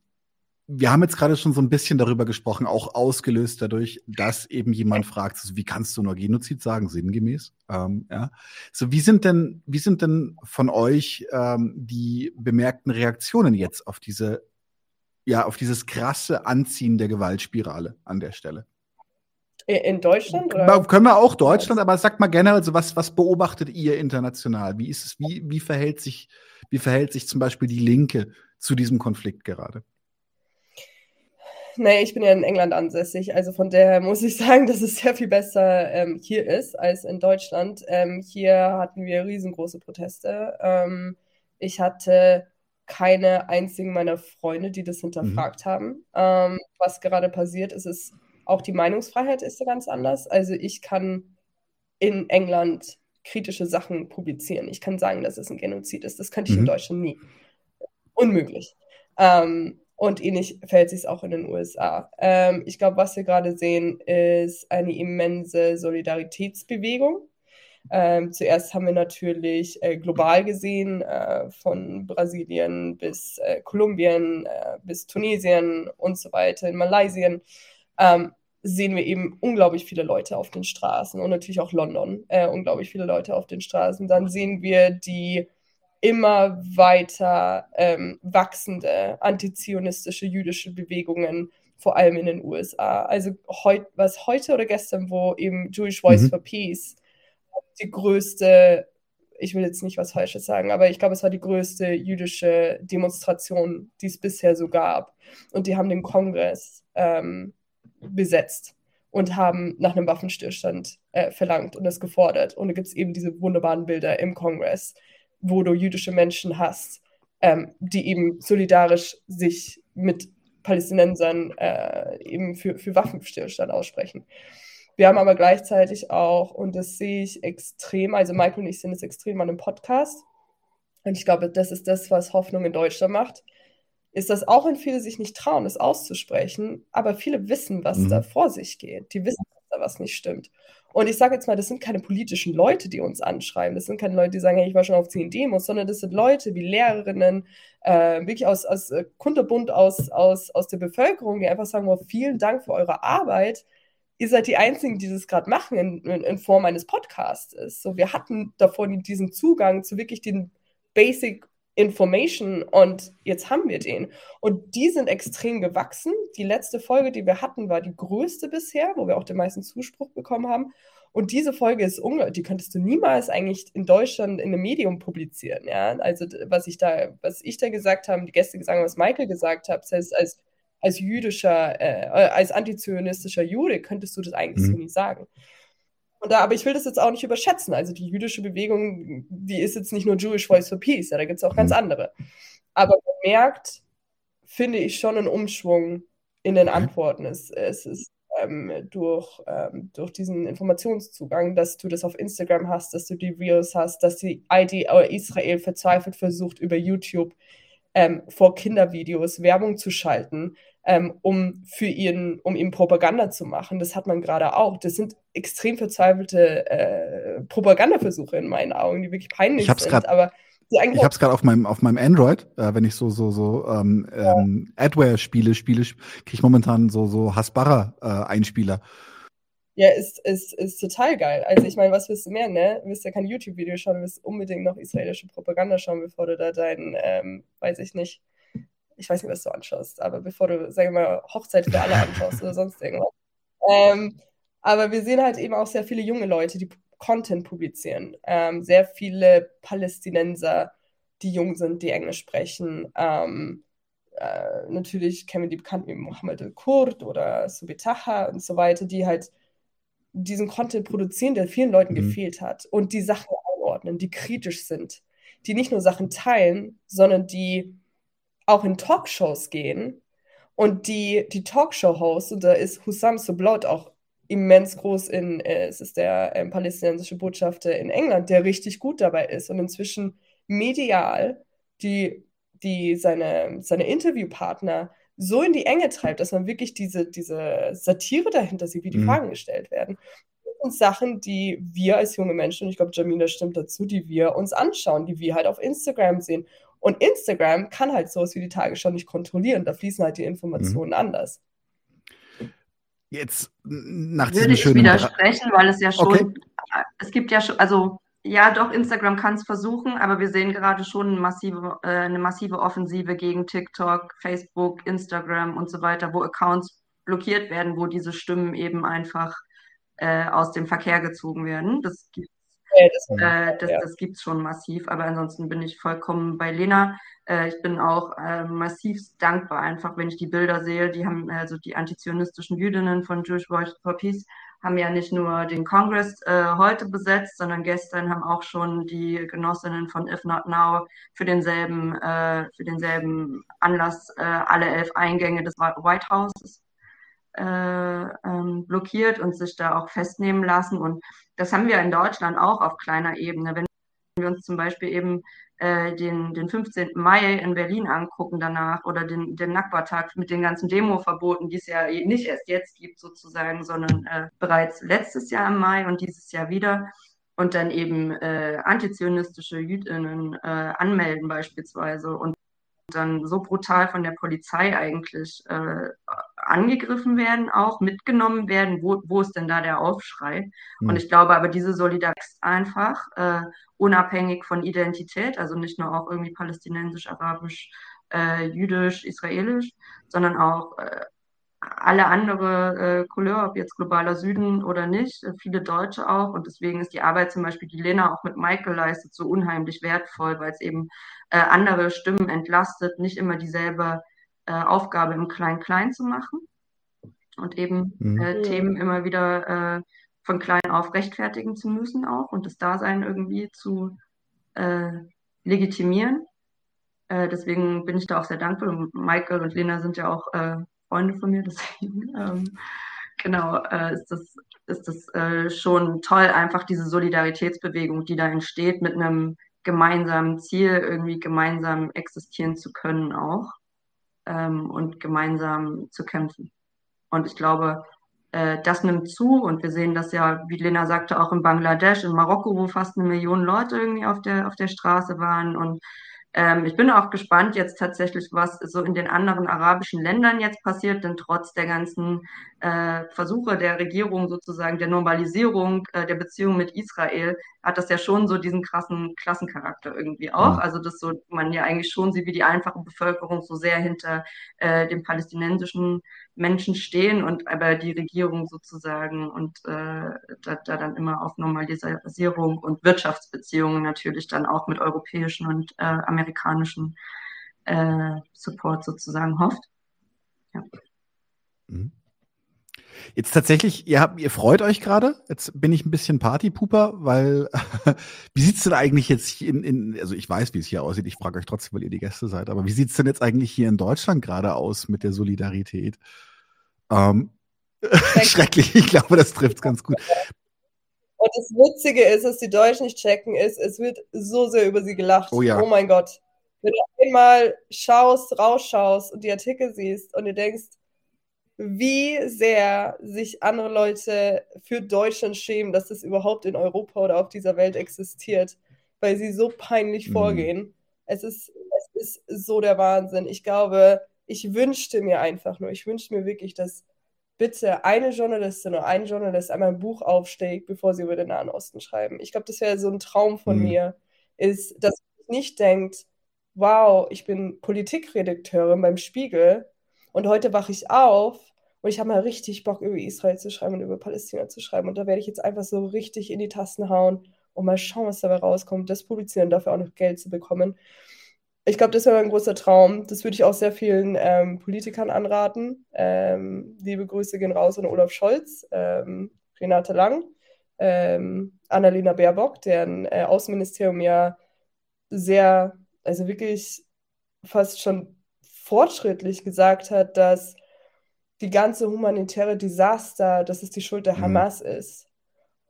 wir haben jetzt gerade schon so ein bisschen darüber gesprochen, auch ausgelöst dadurch, dass eben jemand fragt, so, wie kannst du nur Genozid sagen, sinngemäß? Ähm, ja. So, wie sind denn, wie sind denn von euch ähm, die bemerkten Reaktionen jetzt auf diese, ja, auf dieses krasse Anziehen der Gewaltspirale an der Stelle? In Deutschland? Oder? Können wir auch Deutschland, aber sagt mal generell, also was, was beobachtet ihr international? Wie ist es, wie, wie verhält sich, wie verhält sich zum Beispiel die Linke zu diesem Konflikt gerade? Naja, ich bin ja in England ansässig, also von daher muss ich sagen, dass es sehr viel besser ähm, hier ist als in Deutschland. Ähm, hier hatten wir riesengroße Proteste. Ähm, ich hatte keine einzigen meiner Freunde, die das hinterfragt mhm. haben. Ähm, was gerade passiert ist, ist auch die Meinungsfreiheit ist ja ganz anders. Also ich kann in England kritische Sachen publizieren. Ich kann sagen, dass es ein Genozid ist. Das könnte ich mhm. in Deutschland nie. Unmöglich. Ähm, und ähnlich verhält sich es auch in den USA. Ähm, ich glaube, was wir gerade sehen, ist eine immense Solidaritätsbewegung. Ähm, zuerst haben wir natürlich äh, global gesehen, äh, von Brasilien bis äh, Kolumbien, äh, bis Tunesien und so weiter, in Malaysia, ähm, sehen wir eben unglaublich viele Leute auf den Straßen und natürlich auch London, äh, unglaublich viele Leute auf den Straßen. Dann sehen wir die immer weiter ähm, wachsende antizionistische jüdische Bewegungen, vor allem in den USA. Also heut, was heute oder gestern, wo eben Jewish Voice mhm. for Peace die größte, ich will jetzt nicht was Falsches sagen, aber ich glaube, es war die größte jüdische Demonstration, die es bisher so gab. Und die haben den Kongress ähm, besetzt und haben nach einem Waffenstillstand äh, verlangt und das gefordert. Und da gibt es eben diese wunderbaren Bilder im Kongress, wo du jüdische Menschen hast, ähm, die eben solidarisch sich mit Palästinensern äh, eben für, für Waffenstillstand aussprechen. Wir haben aber gleichzeitig auch, und das sehe ich extrem, also Michael und ich sind es extrem an einem Podcast. Und ich glaube, das ist das, was Hoffnung in Deutschland macht, ist, dass auch wenn viele sich nicht trauen, das auszusprechen, aber viele wissen, was mhm. da vor sich geht. Die wissen, was nicht stimmt. Und ich sage jetzt mal, das sind keine politischen Leute, die uns anschreiben. Das sind keine Leute, die sagen, hey, ich war schon auf zehn Demos, sondern das sind Leute wie Lehrerinnen, äh, wirklich aus, aus äh, kunterbunt aus, aus, aus der Bevölkerung, die einfach sagen, oh, vielen Dank für eure Arbeit. Ihr seid die Einzigen, die das gerade machen in, in, in, Form eines Podcasts. So, wir hatten davor diesen Zugang zu wirklich den Basic Information und jetzt haben wir den. Und die sind extrem gewachsen. Die letzte Folge, die wir hatten, war die größte bisher, wo wir auch den meisten Zuspruch bekommen haben. Und diese Folge ist unglaublich, die könntest du niemals eigentlich in Deutschland in einem Medium publizieren. Ja? Also was ich da, was ich da gesagt habe, die Gäste gesagt haben, was Michael gesagt hat, das heißt, als, als jüdischer, äh, als antizionistischer Jude könntest du das eigentlich mhm. so nie sagen. Und da, aber ich will das jetzt auch nicht überschätzen. Also die jüdische Bewegung, die ist jetzt nicht nur Jewish Voice for Peace, ja, da gibt es auch ganz mhm. andere. Aber man merkt, finde ich, schon einen Umschwung in den Antworten. Es, es ist ähm, durch, ähm, durch diesen Informationszugang, dass du das auf Instagram hast, dass du die Reels hast, dass die ID Israel verzweifelt versucht, über YouTube ähm, vor Kindervideos Werbung zu schalten, ähm, um für ihren, um ihm Propaganda zu machen. Das hat man gerade auch. Das sind extrem verzweifelte äh, Propagandaversuche in meinen Augen, die wirklich peinlich ich sind. Grad, aber ich habe es gerade auf meinem auf meinem Android, äh, wenn ich so so so ähm, ja. ähm, Adware spiele, spiele, kriege ich momentan so so Hasbara äh, Einspieler. Ja, ist, ist, ist total geil. Also ich meine, was willst du mehr, ne? Du willst ja kein YouTube-Video schauen, du willst unbedingt noch israelische Propaganda schauen, bevor du da dein, ähm, weiß ich nicht, ich weiß nicht, was du anschaust, aber bevor du, sagen wir mal, Hochzeit für alle anschaust oder sonst irgendwas. Ähm, aber wir sehen halt eben auch sehr viele junge Leute, die Content publizieren. Ähm, sehr viele Palästinenser, die jung sind, die Englisch sprechen. Ähm, äh, natürlich kennen wir die Bekannten wie Mohammed al-Kurd oder Subitaha und so weiter, die halt diesen Content produzieren, der vielen Leuten mhm. gefehlt hat und die Sachen einordnen, die kritisch sind, die nicht nur Sachen teilen, sondern die auch in Talkshows gehen und die, die Talkshow-Host, und da ist Hussam Soblot auch immens groß in, äh, es ist der äh, palästinensische Botschafter in England, der richtig gut dabei ist und inzwischen medial die, die seine, seine Interviewpartner so in die Enge treibt, dass man wirklich diese, diese Satire dahinter sieht, wie die mhm. Fragen gestellt werden. Und Sachen, die wir als junge Menschen, und ich glaube, Jamila stimmt dazu, die wir uns anschauen, die wir halt auf Instagram sehen. Und Instagram kann halt sowas wie die Tagesschau nicht kontrollieren. Da fließen halt die Informationen mhm. anders. Jetzt nach Würde ich widersprechen, weil es ja schon, okay. es gibt ja schon, also ja, doch, Instagram kann es versuchen, aber wir sehen gerade schon eine massive, äh, eine massive Offensive gegen TikTok, Facebook, Instagram und so weiter, wo Accounts blockiert werden, wo diese Stimmen eben einfach äh, aus dem Verkehr gezogen werden. Das gibt es äh, das, ja. das gibt's schon massiv, aber ansonsten bin ich vollkommen bei Lena. Äh, ich bin auch äh, massiv dankbar, einfach wenn ich die Bilder sehe. Die haben also die antizionistischen Jüdinnen von Jewish Voice for Peace haben ja nicht nur den Kongress äh, heute besetzt, sondern gestern haben auch schon die Genossinnen von If Not Now für denselben, äh, für denselben Anlass äh, alle elf Eingänge des White Houses äh, ähm, blockiert und sich da auch festnehmen lassen. Und das haben wir in Deutschland auch auf kleiner Ebene. Wenn wir uns zum Beispiel eben äh, den, den 15. Mai in Berlin angucken danach oder den, den Nakba-Tag mit den ganzen Demo-Verboten, die es ja nicht erst jetzt gibt sozusagen, sondern äh, bereits letztes Jahr im Mai und dieses Jahr wieder und dann eben äh, antizionistische Jüdinnen äh, anmelden beispielsweise und dann so brutal von der Polizei eigentlich äh, angegriffen werden, auch mitgenommen werden, wo, wo ist denn da der Aufschrei? Mhm. Und ich glaube aber, diese Solidarität ist einfach äh, unabhängig von Identität, also nicht nur auch irgendwie palästinensisch, arabisch, äh, jüdisch, israelisch, sondern auch äh, alle andere äh, Couleur, ob jetzt globaler Süden oder nicht, äh, viele Deutsche auch. Und deswegen ist die Arbeit zum Beispiel, die Lena auch mit Michael leistet, so unheimlich wertvoll, weil es eben äh, andere Stimmen entlastet, nicht immer dieselbe äh, Aufgabe im Klein-Klein zu machen und eben mhm. äh, Themen immer wieder äh, von klein auf rechtfertigen zu müssen auch und das Dasein irgendwie zu äh, legitimieren. Äh, deswegen bin ich da auch sehr dankbar. Und Michael und Lena sind ja auch äh, Freunde von mir, (laughs) deswegen ähm, genau äh, ist das, ist das äh, schon toll, einfach diese Solidaritätsbewegung, die da entsteht, mit einem gemeinsamen Ziel irgendwie gemeinsam existieren zu können auch ähm, und gemeinsam zu kämpfen. Und ich glaube, äh, das nimmt zu und wir sehen das ja, wie Lena sagte, auch in Bangladesch, in Marokko, wo fast eine Million Leute irgendwie auf der, auf der Straße waren und ähm, ich bin auch gespannt jetzt tatsächlich, was so in den anderen arabischen Ländern jetzt passiert, denn trotz der ganzen äh, Versuche der Regierung sozusagen der Normalisierung äh, der Beziehung mit Israel hat das ja schon so diesen krassen Klassencharakter irgendwie auch. Mhm. Also dass so man ja eigentlich schon sieht, wie die einfache Bevölkerung so sehr hinter äh, dem palästinensischen Menschen stehen und aber die Regierung sozusagen und äh, da, da dann immer auf Normalisierung und Wirtschaftsbeziehungen natürlich dann auch mit europäischen und äh, amerikanischen äh, Support sozusagen hofft. Ja. Mhm. Jetzt tatsächlich, ihr, habt, ihr freut euch gerade. Jetzt bin ich ein bisschen Partypuper, weil (laughs) wie sieht's denn eigentlich jetzt in, in, also ich weiß, wie es hier aussieht, ich frage euch trotzdem, weil ihr die Gäste seid, aber wie sieht's denn jetzt eigentlich hier in Deutschland gerade aus mit der Solidarität? Ähm, (laughs) schrecklich, ich glaube, das trifft ganz gut. Und das Witzige ist, dass die Deutschen nicht checken, ist, es wird so sehr über sie gelacht. Oh ja. Oh mein Gott. Wenn du einmal schaust, rausschaust und die Artikel siehst und dir denkst, wie sehr sich andere Leute für Deutschland schämen, dass es überhaupt in Europa oder auf dieser Welt existiert, weil sie so peinlich mhm. vorgehen. Es ist, es ist so der Wahnsinn. Ich glaube, ich wünschte mir einfach nur, ich wünschte mir wirklich, dass bitte eine Journalistin oder ein Journalist einmal ein Buch aufsteigt, bevor sie über den Nahen Osten schreiben. Ich glaube, das wäre so ein Traum von mhm. mir, ist, dass man nicht denkt, wow, ich bin Politikredakteurin beim Spiegel und heute wache ich auf und ich habe mal richtig Bock, über Israel zu schreiben und über Palästina zu schreiben. Und da werde ich jetzt einfach so richtig in die Tasten hauen und mal schauen, was dabei rauskommt, das publizieren, dafür auch noch Geld zu bekommen. Ich glaube, das wäre ein großer Traum. Das würde ich auch sehr vielen ähm, Politikern anraten. Ähm, liebe Grüße gehen raus an Olaf Scholz, ähm, Renate Lang, ähm, Annalena Baerbock, deren äh, Außenministerium ja sehr, also wirklich fast schon fortschrittlich gesagt hat, dass die ganze humanitäre Desaster, dass es die Schuld der mhm. Hamas ist.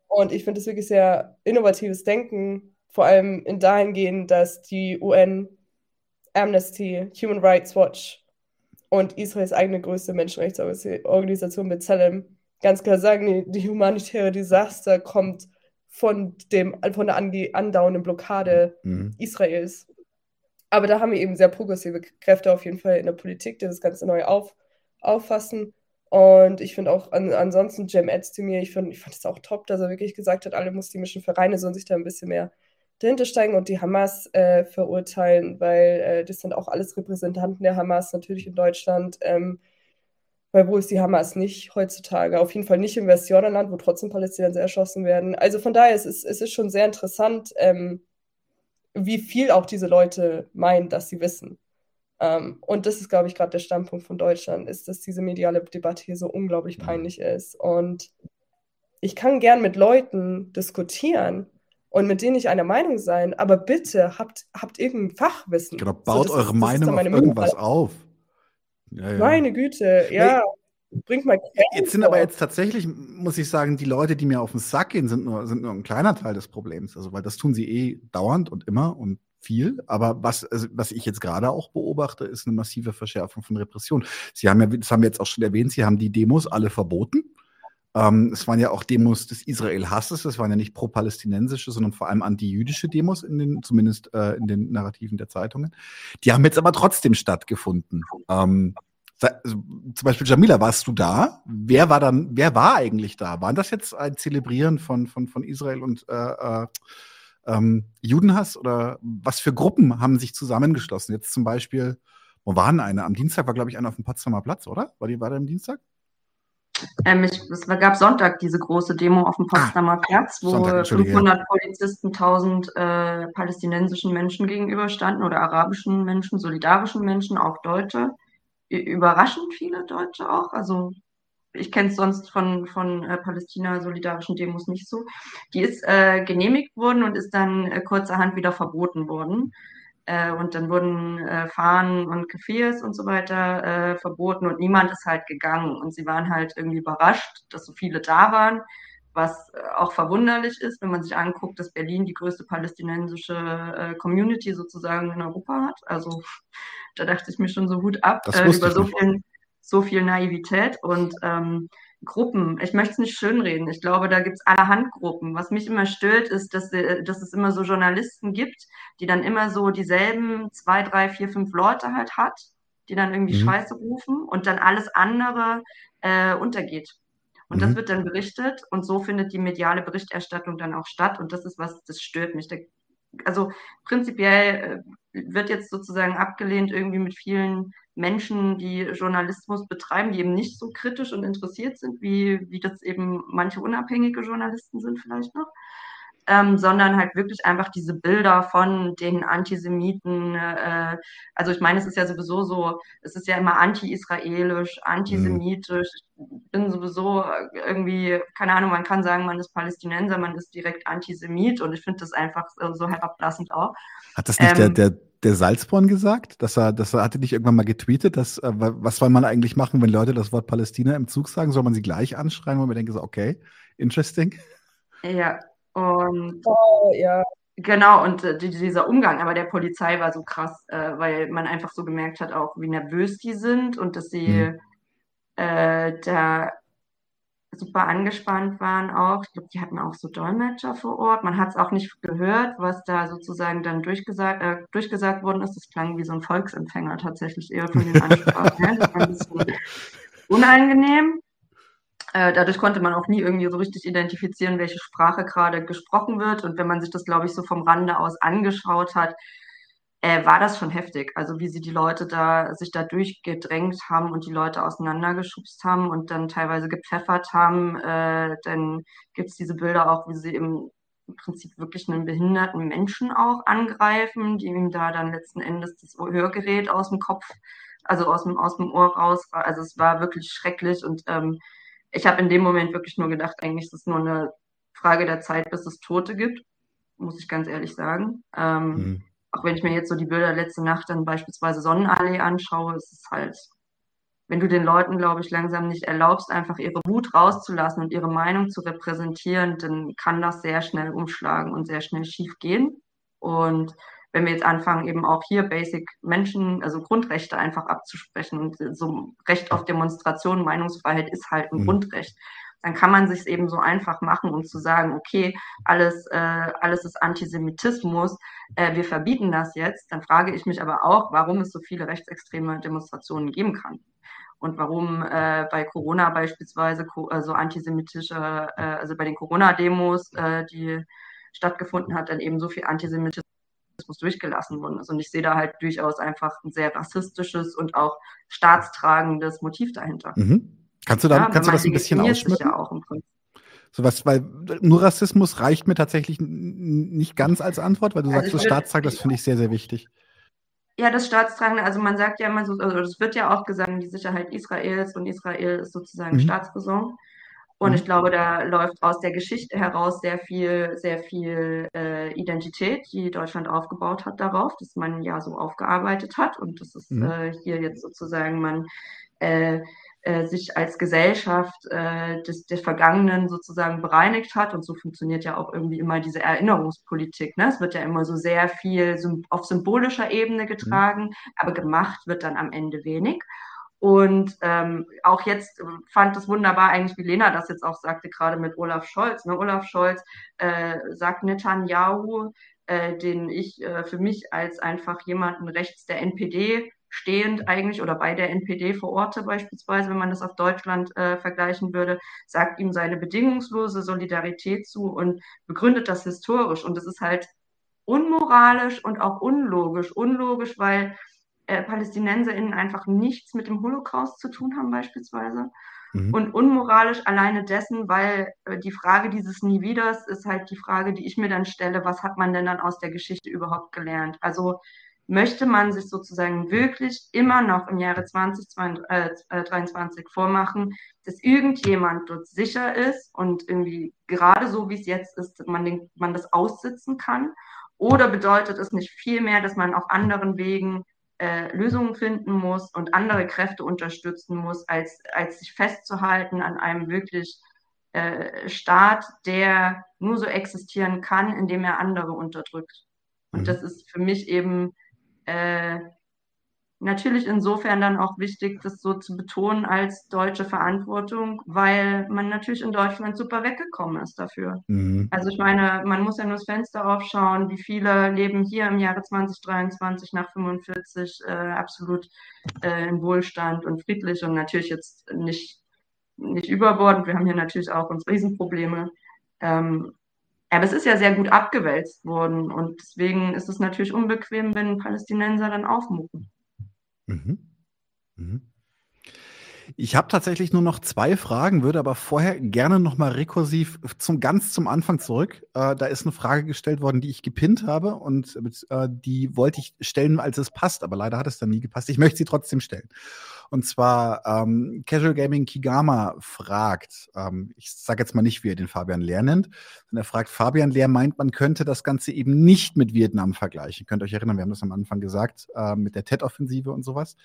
Und ich finde das wirklich sehr innovatives Denken, vor allem in dahingehend, dass die UN, Amnesty, Human Rights Watch und Israels eigene größte Menschenrechtsorganisation B'Tselem ganz klar sagen, die, die humanitäre Desaster kommt von, dem, von der andauernden Blockade mhm. Israels. Aber da haben wir eben sehr progressive Kräfte auf jeden Fall in der Politik, die das Ganze neu auf, auffassen. Und ich finde auch an, ansonsten Cem Özdemir, ich fand ich fand es auch top, dass er wirklich gesagt hat, alle muslimischen Vereine sollen sich da ein bisschen mehr dahinter steigen und die Hamas äh, verurteilen, weil äh, das sind auch alles Repräsentanten der Hamas natürlich in Deutschland. Ähm, weil wo ist die Hamas nicht heutzutage? Auf jeden Fall nicht im Westjordanland, wo trotzdem Palästinenser erschossen werden. Also von daher ist es, es ist schon sehr interessant, ähm, wie viel auch diese Leute meinen, dass sie wissen. Ähm, und das ist, glaube ich, gerade der Standpunkt von Deutschland, ist, dass diese mediale Debatte hier so unglaublich mhm. peinlich ist. Und ich kann gern mit Leuten diskutieren und mit denen nicht einer Meinung sein, aber bitte habt, habt irgendein Fachwissen. Genau, baut so, eure ist, Meinung auf irgendwas auf. Ja, ja. Meine Güte, ja. Bringt mal Jetzt sind aber jetzt tatsächlich, muss ich sagen, die Leute, die mir auf den Sack gehen, sind nur, sind nur ein kleiner Teil des Problems. Also, weil das tun sie eh dauernd und immer und viel, aber was, also, was ich jetzt gerade auch beobachte, ist eine massive Verschärfung von Repression. Sie haben ja, das haben wir jetzt auch schon erwähnt, Sie haben die Demos alle verboten. Ähm, es waren ja auch Demos des Israel-Hasses, es waren ja nicht pro-palästinensische, sondern vor allem anti-jüdische Demos, in den, zumindest äh, in den Narrativen der Zeitungen. Die haben jetzt aber trotzdem stattgefunden. Ähm, zum Beispiel Jamila, warst du da? Wer war dann, wer war eigentlich da? Waren das jetzt ein Zelebrieren von, von, von Israel und äh, äh ähm, Judenhass oder was für Gruppen haben sich zusammengeschlossen? Jetzt zum Beispiel, wo waren eine? Am Dienstag war, glaube ich, einer auf dem Potsdamer Platz, oder? War die war der am Dienstag? Ähm, ich, es gab Sonntag diese große Demo auf dem ah, Potsdamer ah, Platz, wo Sonntag, 500 Polizisten 1000 äh, palästinensischen Menschen gegenüberstanden oder arabischen Menschen, solidarischen Menschen, auch Deutsche. Überraschend viele Deutsche auch. Also ich kenne es sonst von, von äh, Palästina-solidarischen Demos nicht so. Die ist äh, genehmigt worden und ist dann äh, kurzerhand wieder verboten worden. Äh, und dann wurden äh, Fahnen und Cafés und so weiter äh, verboten und niemand ist halt gegangen. Und sie waren halt irgendwie überrascht, dass so viele da waren, was äh, auch verwunderlich ist, wenn man sich anguckt, dass Berlin die größte palästinensische äh, Community sozusagen in Europa hat. Also da dachte ich mir schon so gut ab äh, über so viel, so viel Naivität und ähm, Gruppen. Ich möchte es nicht schönreden. Ich glaube, da gibt es allerhand Gruppen. Was mich immer stört, ist, dass, äh, dass es immer so Journalisten gibt, die dann immer so dieselben zwei, drei, vier, fünf Leute halt hat, die dann irgendwie mhm. Scheiße rufen und dann alles andere äh, untergeht. Und mhm. das wird dann berichtet und so findet die mediale Berichterstattung dann auch statt. Und das ist was, das stört mich. Da, also prinzipiell äh, wird jetzt sozusagen abgelehnt, irgendwie mit vielen Menschen, die Journalismus betreiben, die eben nicht so kritisch und interessiert sind, wie, wie das eben manche unabhängige Journalisten sind vielleicht noch, ähm, sondern halt wirklich einfach diese Bilder von den Antisemiten. Äh, also ich meine, es ist ja sowieso so, es ist ja immer anti-israelisch, antisemitisch. Mhm. Ich bin sowieso irgendwie, keine Ahnung, man kann sagen, man ist Palästinenser, man ist direkt Antisemit und ich finde das einfach so herablassend auch. Hat das nicht ähm, der, der der Salzborn gesagt, dass er, dass er hatte nicht irgendwann mal getweetet, dass äh, was soll man eigentlich machen, wenn Leute das Wort Palästina im Zug sagen, soll man sie gleich anschreien, wo man denkt so, okay, interesting. Ja, und oh, ja. Genau, und äh, dieser Umgang aber der Polizei war so krass, äh, weil man einfach so gemerkt hat, auch wie nervös die sind und dass sie mhm. äh, da super angespannt waren auch. Ich glaube, die hatten auch so Dolmetscher vor Ort. Man hat es auch nicht gehört, was da sozusagen dann durchgesagt, äh, durchgesagt worden ist. Das klang wie so ein Volksempfänger tatsächlich eher von den Ansprachen. ne? Das war ein bisschen unangenehm. Äh, dadurch konnte man auch nie irgendwie so richtig identifizieren, welche Sprache gerade gesprochen wird. Und wenn man sich das, glaube ich, so vom Rande aus angeschaut hat, äh, war das schon heftig. Also wie sie die Leute da sich da durchgedrängt haben und die Leute auseinandergeschubst haben und dann teilweise gepfeffert haben. Äh, dann gibt's diese Bilder auch, wie sie im, im Prinzip wirklich einen behinderten Menschen auch angreifen, die ihm da dann letzten Endes das Hörgerät aus dem Kopf, also aus dem, aus dem Ohr raus. Also es war wirklich schrecklich und ähm, ich habe in dem Moment wirklich nur gedacht, eigentlich ist es nur eine Frage der Zeit, bis es Tote gibt, muss ich ganz ehrlich sagen. Ähm, mhm auch wenn ich mir jetzt so die Bilder letzte Nacht dann beispielsweise Sonnenallee anschaue, ist es halt, wenn du den Leuten, glaube ich, langsam nicht erlaubst, einfach ihre Wut rauszulassen und ihre Meinung zu repräsentieren, dann kann das sehr schnell umschlagen und sehr schnell schief gehen. Und wenn wir jetzt anfangen, eben auch hier Basic Menschen, also Grundrechte einfach abzusprechen und so Recht auf Demonstration, Meinungsfreiheit ist halt ein mhm. Grundrecht dann kann man sich eben so einfach machen, um zu sagen, okay, alles, äh, alles ist Antisemitismus, äh, wir verbieten das jetzt. Dann frage ich mich aber auch, warum es so viele rechtsextreme Demonstrationen geben kann. Und warum äh, bei Corona beispielsweise also antisemitische, äh, also bei den Corona-Demos, äh, die stattgefunden hat, dann eben so viel Antisemitismus durchgelassen worden ist. Und ich sehe da halt durchaus einfach ein sehr rassistisches und auch staatstragendes Motiv dahinter. Mhm. Kannst du, da, ja, kannst du das ein bisschen ausschmücken? Ja auch im so was, weil nur Rassismus reicht mir tatsächlich nicht ganz als Antwort, weil du also sagst, so Staatstrag, das finde ich sehr, sehr wichtig. Ja, das Staatstragende, also man sagt ja immer so, also es wird ja auch gesagt, die Sicherheit Israels und Israel ist sozusagen mhm. Staatsräson. Und mhm. ich glaube, da läuft aus der Geschichte heraus sehr viel, sehr viel äh, Identität, die Deutschland aufgebaut hat darauf, dass man ja so aufgearbeitet hat und das ist mhm. äh, hier jetzt sozusagen man äh, äh, sich als Gesellschaft äh, des, des Vergangenen sozusagen bereinigt hat. Und so funktioniert ja auch irgendwie immer diese Erinnerungspolitik. Ne? Es wird ja immer so sehr viel auf symbolischer Ebene getragen, mhm. aber gemacht wird dann am Ende wenig. Und ähm, auch jetzt fand es wunderbar eigentlich, wie Lena das jetzt auch sagte, gerade mit Olaf Scholz. Ne? Olaf Scholz äh, sagt Netanyahu, äh, den ich äh, für mich als einfach jemanden rechts der NPD stehend eigentlich oder bei der NPD vor Ort beispielsweise, wenn man das auf Deutschland äh, vergleichen würde, sagt ihm seine bedingungslose Solidarität zu und begründet das historisch. Und das ist halt unmoralisch und auch unlogisch. Unlogisch, weil äh, PalästinenserInnen einfach nichts mit dem Holocaust zu tun haben beispielsweise. Mhm. Und unmoralisch alleine dessen, weil äh, die Frage dieses Nie Wieders ist halt die Frage, die ich mir dann stelle, was hat man denn dann aus der Geschichte überhaupt gelernt? Also möchte man sich sozusagen wirklich immer noch im Jahre 2023 äh, vormachen, dass irgendjemand dort sicher ist und irgendwie gerade so, wie es jetzt ist, man, den, man das aussitzen kann? Oder bedeutet es nicht vielmehr, dass man auf anderen Wegen äh, Lösungen finden muss und andere Kräfte unterstützen muss, als, als sich festzuhalten an einem wirklich äh, Staat, der nur so existieren kann, indem er andere unterdrückt. Und mhm. das ist für mich eben äh, natürlich insofern dann auch wichtig, das so zu betonen als deutsche Verantwortung, weil man natürlich in Deutschland super weggekommen ist dafür. Mhm. Also ich meine, man muss ja nur das Fenster aufschauen, wie viele leben hier im Jahre 2023 nach 45 äh, absolut äh, in Wohlstand und friedlich und natürlich jetzt nicht, nicht überbordend. Wir haben hier natürlich auch uns Riesenprobleme. Ähm, aber es ist ja sehr gut abgewälzt worden und deswegen ist es natürlich unbequem, wenn Palästinenser dann aufmucken. Mhm. Mhm. Ich habe tatsächlich nur noch zwei Fragen, würde aber vorher gerne noch mal rekursiv zum ganz zum Anfang zurück. Äh, da ist eine Frage gestellt worden, die ich gepinnt habe und äh, die wollte ich stellen, als es passt, aber leider hat es dann nie gepasst. Ich möchte sie trotzdem stellen. Und zwar ähm, Casual Gaming Kigama fragt, ähm, ich sage jetzt mal nicht, wie er den Fabian Lehr nennt, sondern er fragt, Fabian Lehr meint, man könnte das Ganze eben nicht mit Vietnam vergleichen. Könnt ihr euch erinnern, wir haben das am Anfang gesagt, äh, mit der TED-Offensive und sowas.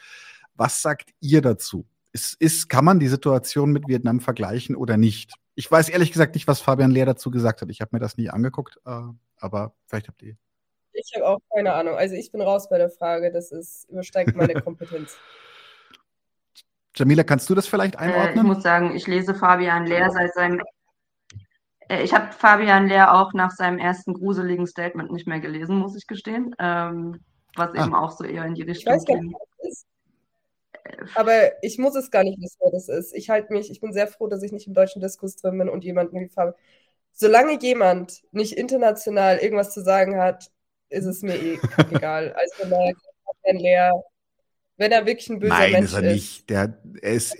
Was sagt ihr dazu? Ist, ist, kann man die Situation mit Vietnam vergleichen oder nicht? Ich weiß ehrlich gesagt nicht, was Fabian Lehr dazu gesagt hat. Ich habe mir das nie angeguckt, äh, aber vielleicht habt ihr. Ich habe auch keine Ahnung. Also ich bin raus bei der Frage. Das ist, übersteigt meine (laughs) Kompetenz. Jamila, kannst du das vielleicht einordnen? Äh, ich muss sagen, ich lese Fabian Lehr seit seinem. Äh, ich habe Fabian Lehr auch nach seinem ersten gruseligen Statement nicht mehr gelesen, muss ich gestehen. Ähm, was ah. eben auch so eher in die Richtung ich ging. Aber ich muss es gar nicht wissen, wer das ist. Ich halte mich, ich bin sehr froh, dass ich nicht im deutschen Diskurs drin bin und jemanden wie Fabian. Solange jemand nicht international irgendwas zu sagen hat, ist es mir eh (laughs) egal. Also Fabian Lehr wenn er wirklich ein böser Nein, Mensch ist. Nein, ist er nicht. Der, er, ist,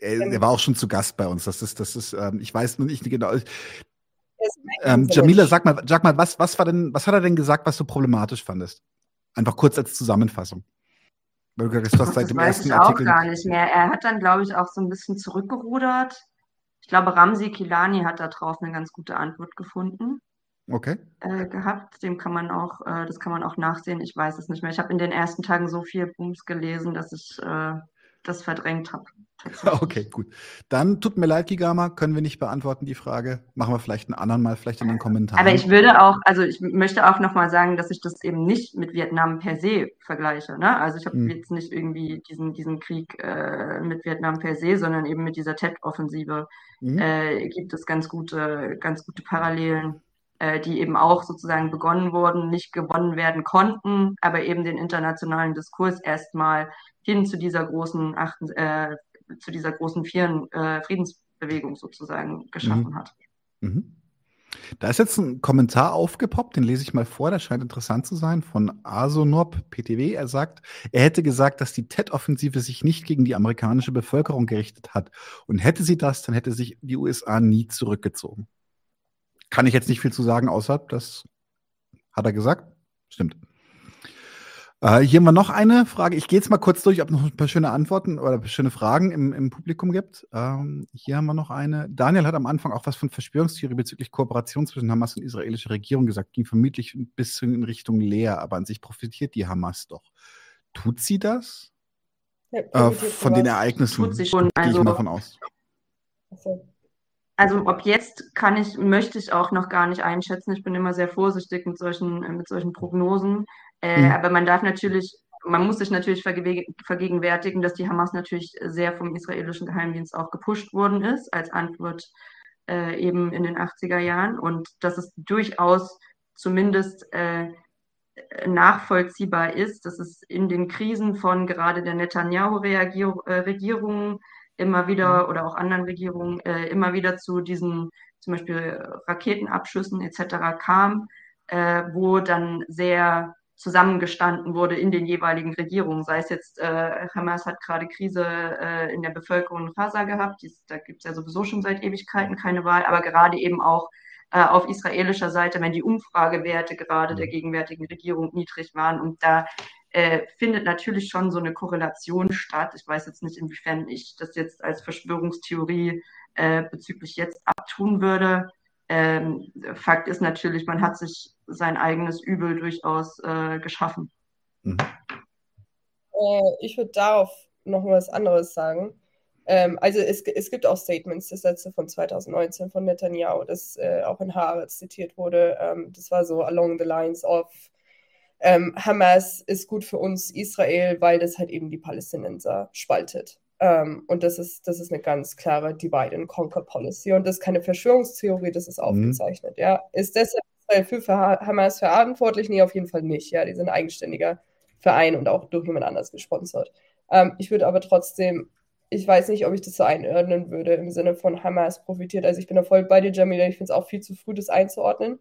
er, er, war auch schon zu Gast bei uns. Das ist, das ist, ähm, ich weiß nur nicht genau. Ähm, Jamila, sag mal, sag mal, was, was war denn, was hat er denn gesagt, was du problematisch fandest? Einfach kurz als Zusammenfassung. Du gesagt hast, seit das dem weiß ersten ich auch Artikel gar nicht mehr. Er hat dann, glaube ich, auch so ein bisschen zurückgerudert. Ich glaube, Ramsi Kilani hat da drauf eine ganz gute Antwort gefunden okay. äh, gehabt. Dem kann man auch, äh, das kann man auch nachsehen. Ich weiß es nicht mehr. Ich habe in den ersten Tagen so viel Booms gelesen, dass ich äh, das verdrängt habe. (laughs) Okay, gut. Dann tut mir leid, Gigama, können wir nicht beantworten die Frage. Machen wir vielleicht einen anderen Mal, vielleicht in den Kommentaren. Aber ich würde auch, also ich möchte auch nochmal sagen, dass ich das eben nicht mit Vietnam per se vergleiche. Ne? Also ich habe hm. jetzt nicht irgendwie diesen, diesen Krieg äh, mit Vietnam per se, sondern eben mit dieser TED-Offensive hm. äh, gibt es ganz gute, ganz gute Parallelen äh, die eben auch sozusagen begonnen wurden, nicht gewonnen werden konnten, aber eben den internationalen Diskurs erstmal hin zu dieser großen achten, äh, zu dieser großen Vieren, äh, Friedensbewegung sozusagen geschaffen mhm. hat. Mhm. Da ist jetzt ein Kommentar aufgepoppt, den lese ich mal vor, der scheint interessant zu sein, von Asonob PTW. Er sagt, er hätte gesagt, dass die TED-Offensive sich nicht gegen die amerikanische Bevölkerung gerichtet hat. Und hätte sie das, dann hätte sich die USA nie zurückgezogen. Kann ich jetzt nicht viel zu sagen, außer das hat er gesagt. Stimmt. Äh, hier haben wir noch eine Frage. Ich gehe jetzt mal kurz durch, ob noch ein paar schöne Antworten oder schöne Fragen im, im Publikum gibt. Ähm, hier haben wir noch eine. Daniel hat am Anfang auch was von Verschwörungstheorie bezüglich Kooperation zwischen Hamas und israelischer Regierung gesagt. Ging vermutlich ein bisschen in Richtung leer, aber an sich profitiert die Hamas doch. Tut sie das? Ja, äh, von den Ereignissen Tut sie schon. Gehe ich also, mal von aus. Also, also ob jetzt kann ich, möchte ich auch noch gar nicht einschätzen. Ich bin immer sehr vorsichtig mit solchen, äh, mit solchen Prognosen. Äh, mhm. Aber man darf natürlich, man muss sich natürlich vergegenwärtigen, dass die Hamas natürlich sehr vom israelischen Geheimdienst auch gepusht worden ist, als Antwort äh, eben in den 80er Jahren. Und dass es durchaus zumindest äh, nachvollziehbar ist, dass es in den Krisen von gerade der Netanyahu-Regierung immer wieder mhm. oder auch anderen Regierungen äh, immer wieder zu diesen zum Beispiel Raketenabschüssen etc. kam, äh, wo dann sehr zusammengestanden wurde in den jeweiligen Regierungen. Sei es jetzt, äh, Hamas hat gerade Krise äh, in der Bevölkerung in Gaza gehabt, Dies, da gibt es ja sowieso schon seit Ewigkeiten keine Wahl, aber gerade eben auch äh, auf israelischer Seite, wenn die Umfragewerte gerade der mhm. gegenwärtigen Regierung niedrig waren und da äh, findet natürlich schon so eine Korrelation statt. Ich weiß jetzt nicht, inwiefern ich das jetzt als Verschwörungstheorie äh, bezüglich jetzt abtun würde. ähm, Fakt ist natürlich, man hat sich sein eigenes Übel durchaus äh, geschaffen. Mhm. Äh, ich würde darauf noch was anderes sagen. Ähm, also es, es gibt auch Statements, das letzte von 2019 von Netanyahu, das äh, auch in Haaretz zitiert wurde. Ähm, das war so along the lines of ähm, Hamas ist gut für uns Israel, weil das halt eben die Palästinenser spaltet. Ähm, und das ist, das ist eine ganz klare Divide and Conquer Policy. Und das ist keine Verschwörungstheorie, das ist mhm. aufgezeichnet. Mhm. Ja. Ist deshalb Israel für Hamas verantwortlich? Nee, auf jeden Fall nicht. Ja, die sind ein eigenständiger Verein und auch durch jemand anders gesponsert. Ähm, ich würde aber trotzdem, ich weiß nicht, ob ich das so einordnen würde im Sinne von Hamas profitiert. Also ich bin da voll bei dir, Jamila. Ich finde es auch viel zu früh, das einzuordnen.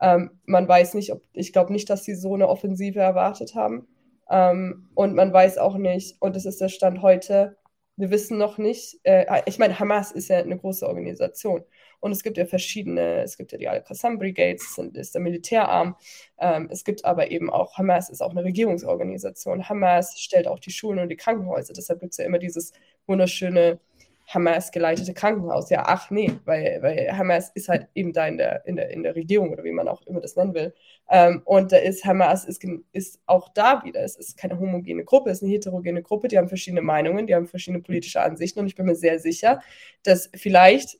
Ähm, man weiß nicht, ob, ich glaube nicht, dass sie so eine Offensive erwartet haben. Ähm, und man weiß auch nicht, und das ist der Stand heute, wir wissen noch nicht, äh, ich meine, Hamas ist ja eine große Organisation. Und es gibt ja verschiedene, es gibt ja die Al-Qassam Brigades, das ist der Militärarm, ähm, es gibt aber eben auch, Hamas ist auch eine Regierungsorganisation, Hamas stellt auch die Schulen und die Krankenhäuser, deshalb gibt es ja immer dieses wunderschöne Hamas geleitete Krankenhaus. Ja, ach nee, weil, weil Hamas ist halt eben da in der, in, der, in der Regierung oder wie man auch immer das nennen will. Ähm, und da ist Hamas ist, ist auch da wieder. Es ist keine homogene Gruppe, es ist eine heterogene Gruppe, die haben verschiedene Meinungen, die haben verschiedene politische Ansichten und ich bin mir sehr sicher, dass vielleicht,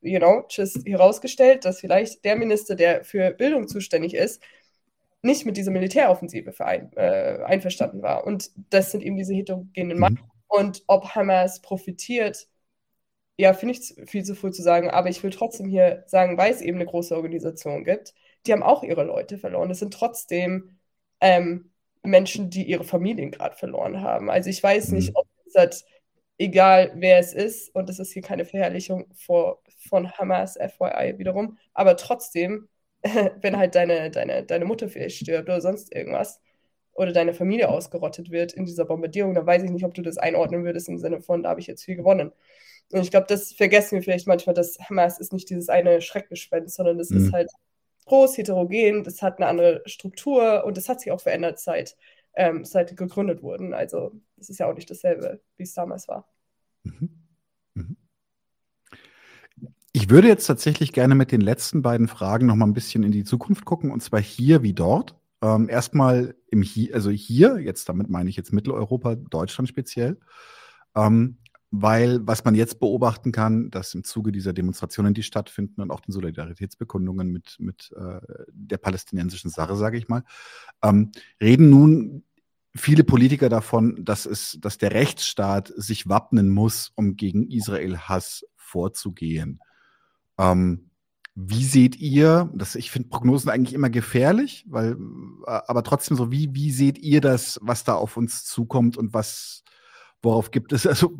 you know, just herausgestellt, dass vielleicht der Minister, der für Bildung zuständig ist, nicht mit dieser Militäroffensive verein, äh, einverstanden war. Und das sind eben diese heterogenen mhm. Meinungen. Und ob Hamas profitiert ja, finde ich viel zu früh zu sagen, aber ich will trotzdem hier sagen, weil es eben eine große Organisation gibt, die haben auch ihre Leute verloren. Es sind trotzdem ähm, Menschen, die ihre Familien gerade verloren haben. Also ich weiß nicht, mhm. ob es halt, egal wer es ist, und das ist hier keine Verherrlichung vor, von Hamas, FYI wiederum, aber trotzdem, (laughs) wenn halt deine, deine, deine Mutter vielleicht stirbt oder sonst irgendwas, oder deine Familie ausgerottet wird in dieser Bombardierung, dann weiß ich nicht, ob du das einordnen würdest im Sinne von, da habe ich jetzt viel gewonnen. Und ich glaube, das vergessen wir vielleicht manchmal, dass Hamas ist nicht dieses eine Schreckgespenst, sondern das mhm. ist halt groß, heterogen, das hat eine andere Struktur und das hat sich auch verändert seit, ähm, seit gegründet wurden. Also es ist ja auch nicht dasselbe, wie es damals war. Mhm. Mhm. Ich würde jetzt tatsächlich gerne mit den letzten beiden Fragen noch mal ein bisschen in die Zukunft gucken, und zwar hier wie dort. Ähm, erstmal im hier, also hier, jetzt damit meine ich jetzt Mitteleuropa, Deutschland speziell. Ähm, weil was man jetzt beobachten kann, dass im Zuge dieser Demonstrationen, die stattfinden und auch den Solidaritätsbekundungen mit, mit äh, der palästinensischen Sache, sage ich mal, ähm, reden nun viele Politiker davon, dass es, dass der Rechtsstaat sich wappnen muss, um gegen Israel-Hass vorzugehen. Ähm, wie seht ihr, das, ich finde Prognosen eigentlich immer gefährlich, weil, äh, aber trotzdem so, wie, wie seht ihr das, was da auf uns zukommt und was, worauf gibt es, also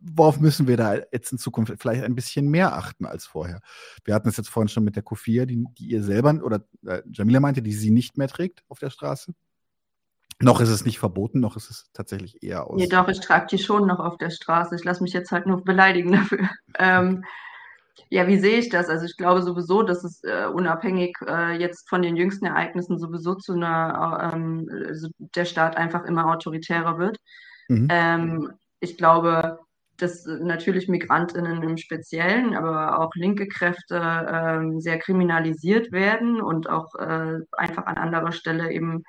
worauf müssen wir da jetzt in Zukunft vielleicht ein bisschen mehr achten als vorher? Wir hatten es jetzt vorhin schon mit der Kofia, die, die ihr selber oder äh, Jamila meinte, die sie nicht mehr trägt auf der Straße. Noch ist es nicht verboten, noch ist es tatsächlich eher aus. Nee, doch, ich trage die schon noch auf der Straße. Ich lasse mich jetzt halt nur beleidigen dafür. (laughs) Ähm, ja, wie sehe ich das? Also ich glaube sowieso, dass es äh, unabhängig äh, jetzt von den jüngsten Ereignissen sowieso zu einer, ähm, also der Staat einfach immer autoritärer wird. Mhm. Ähm, ich glaube, dass natürlich Migrantinnen im Speziellen, aber auch linke Kräfte ähm, sehr kriminalisiert werden und auch äh, einfach an anderer Stelle eben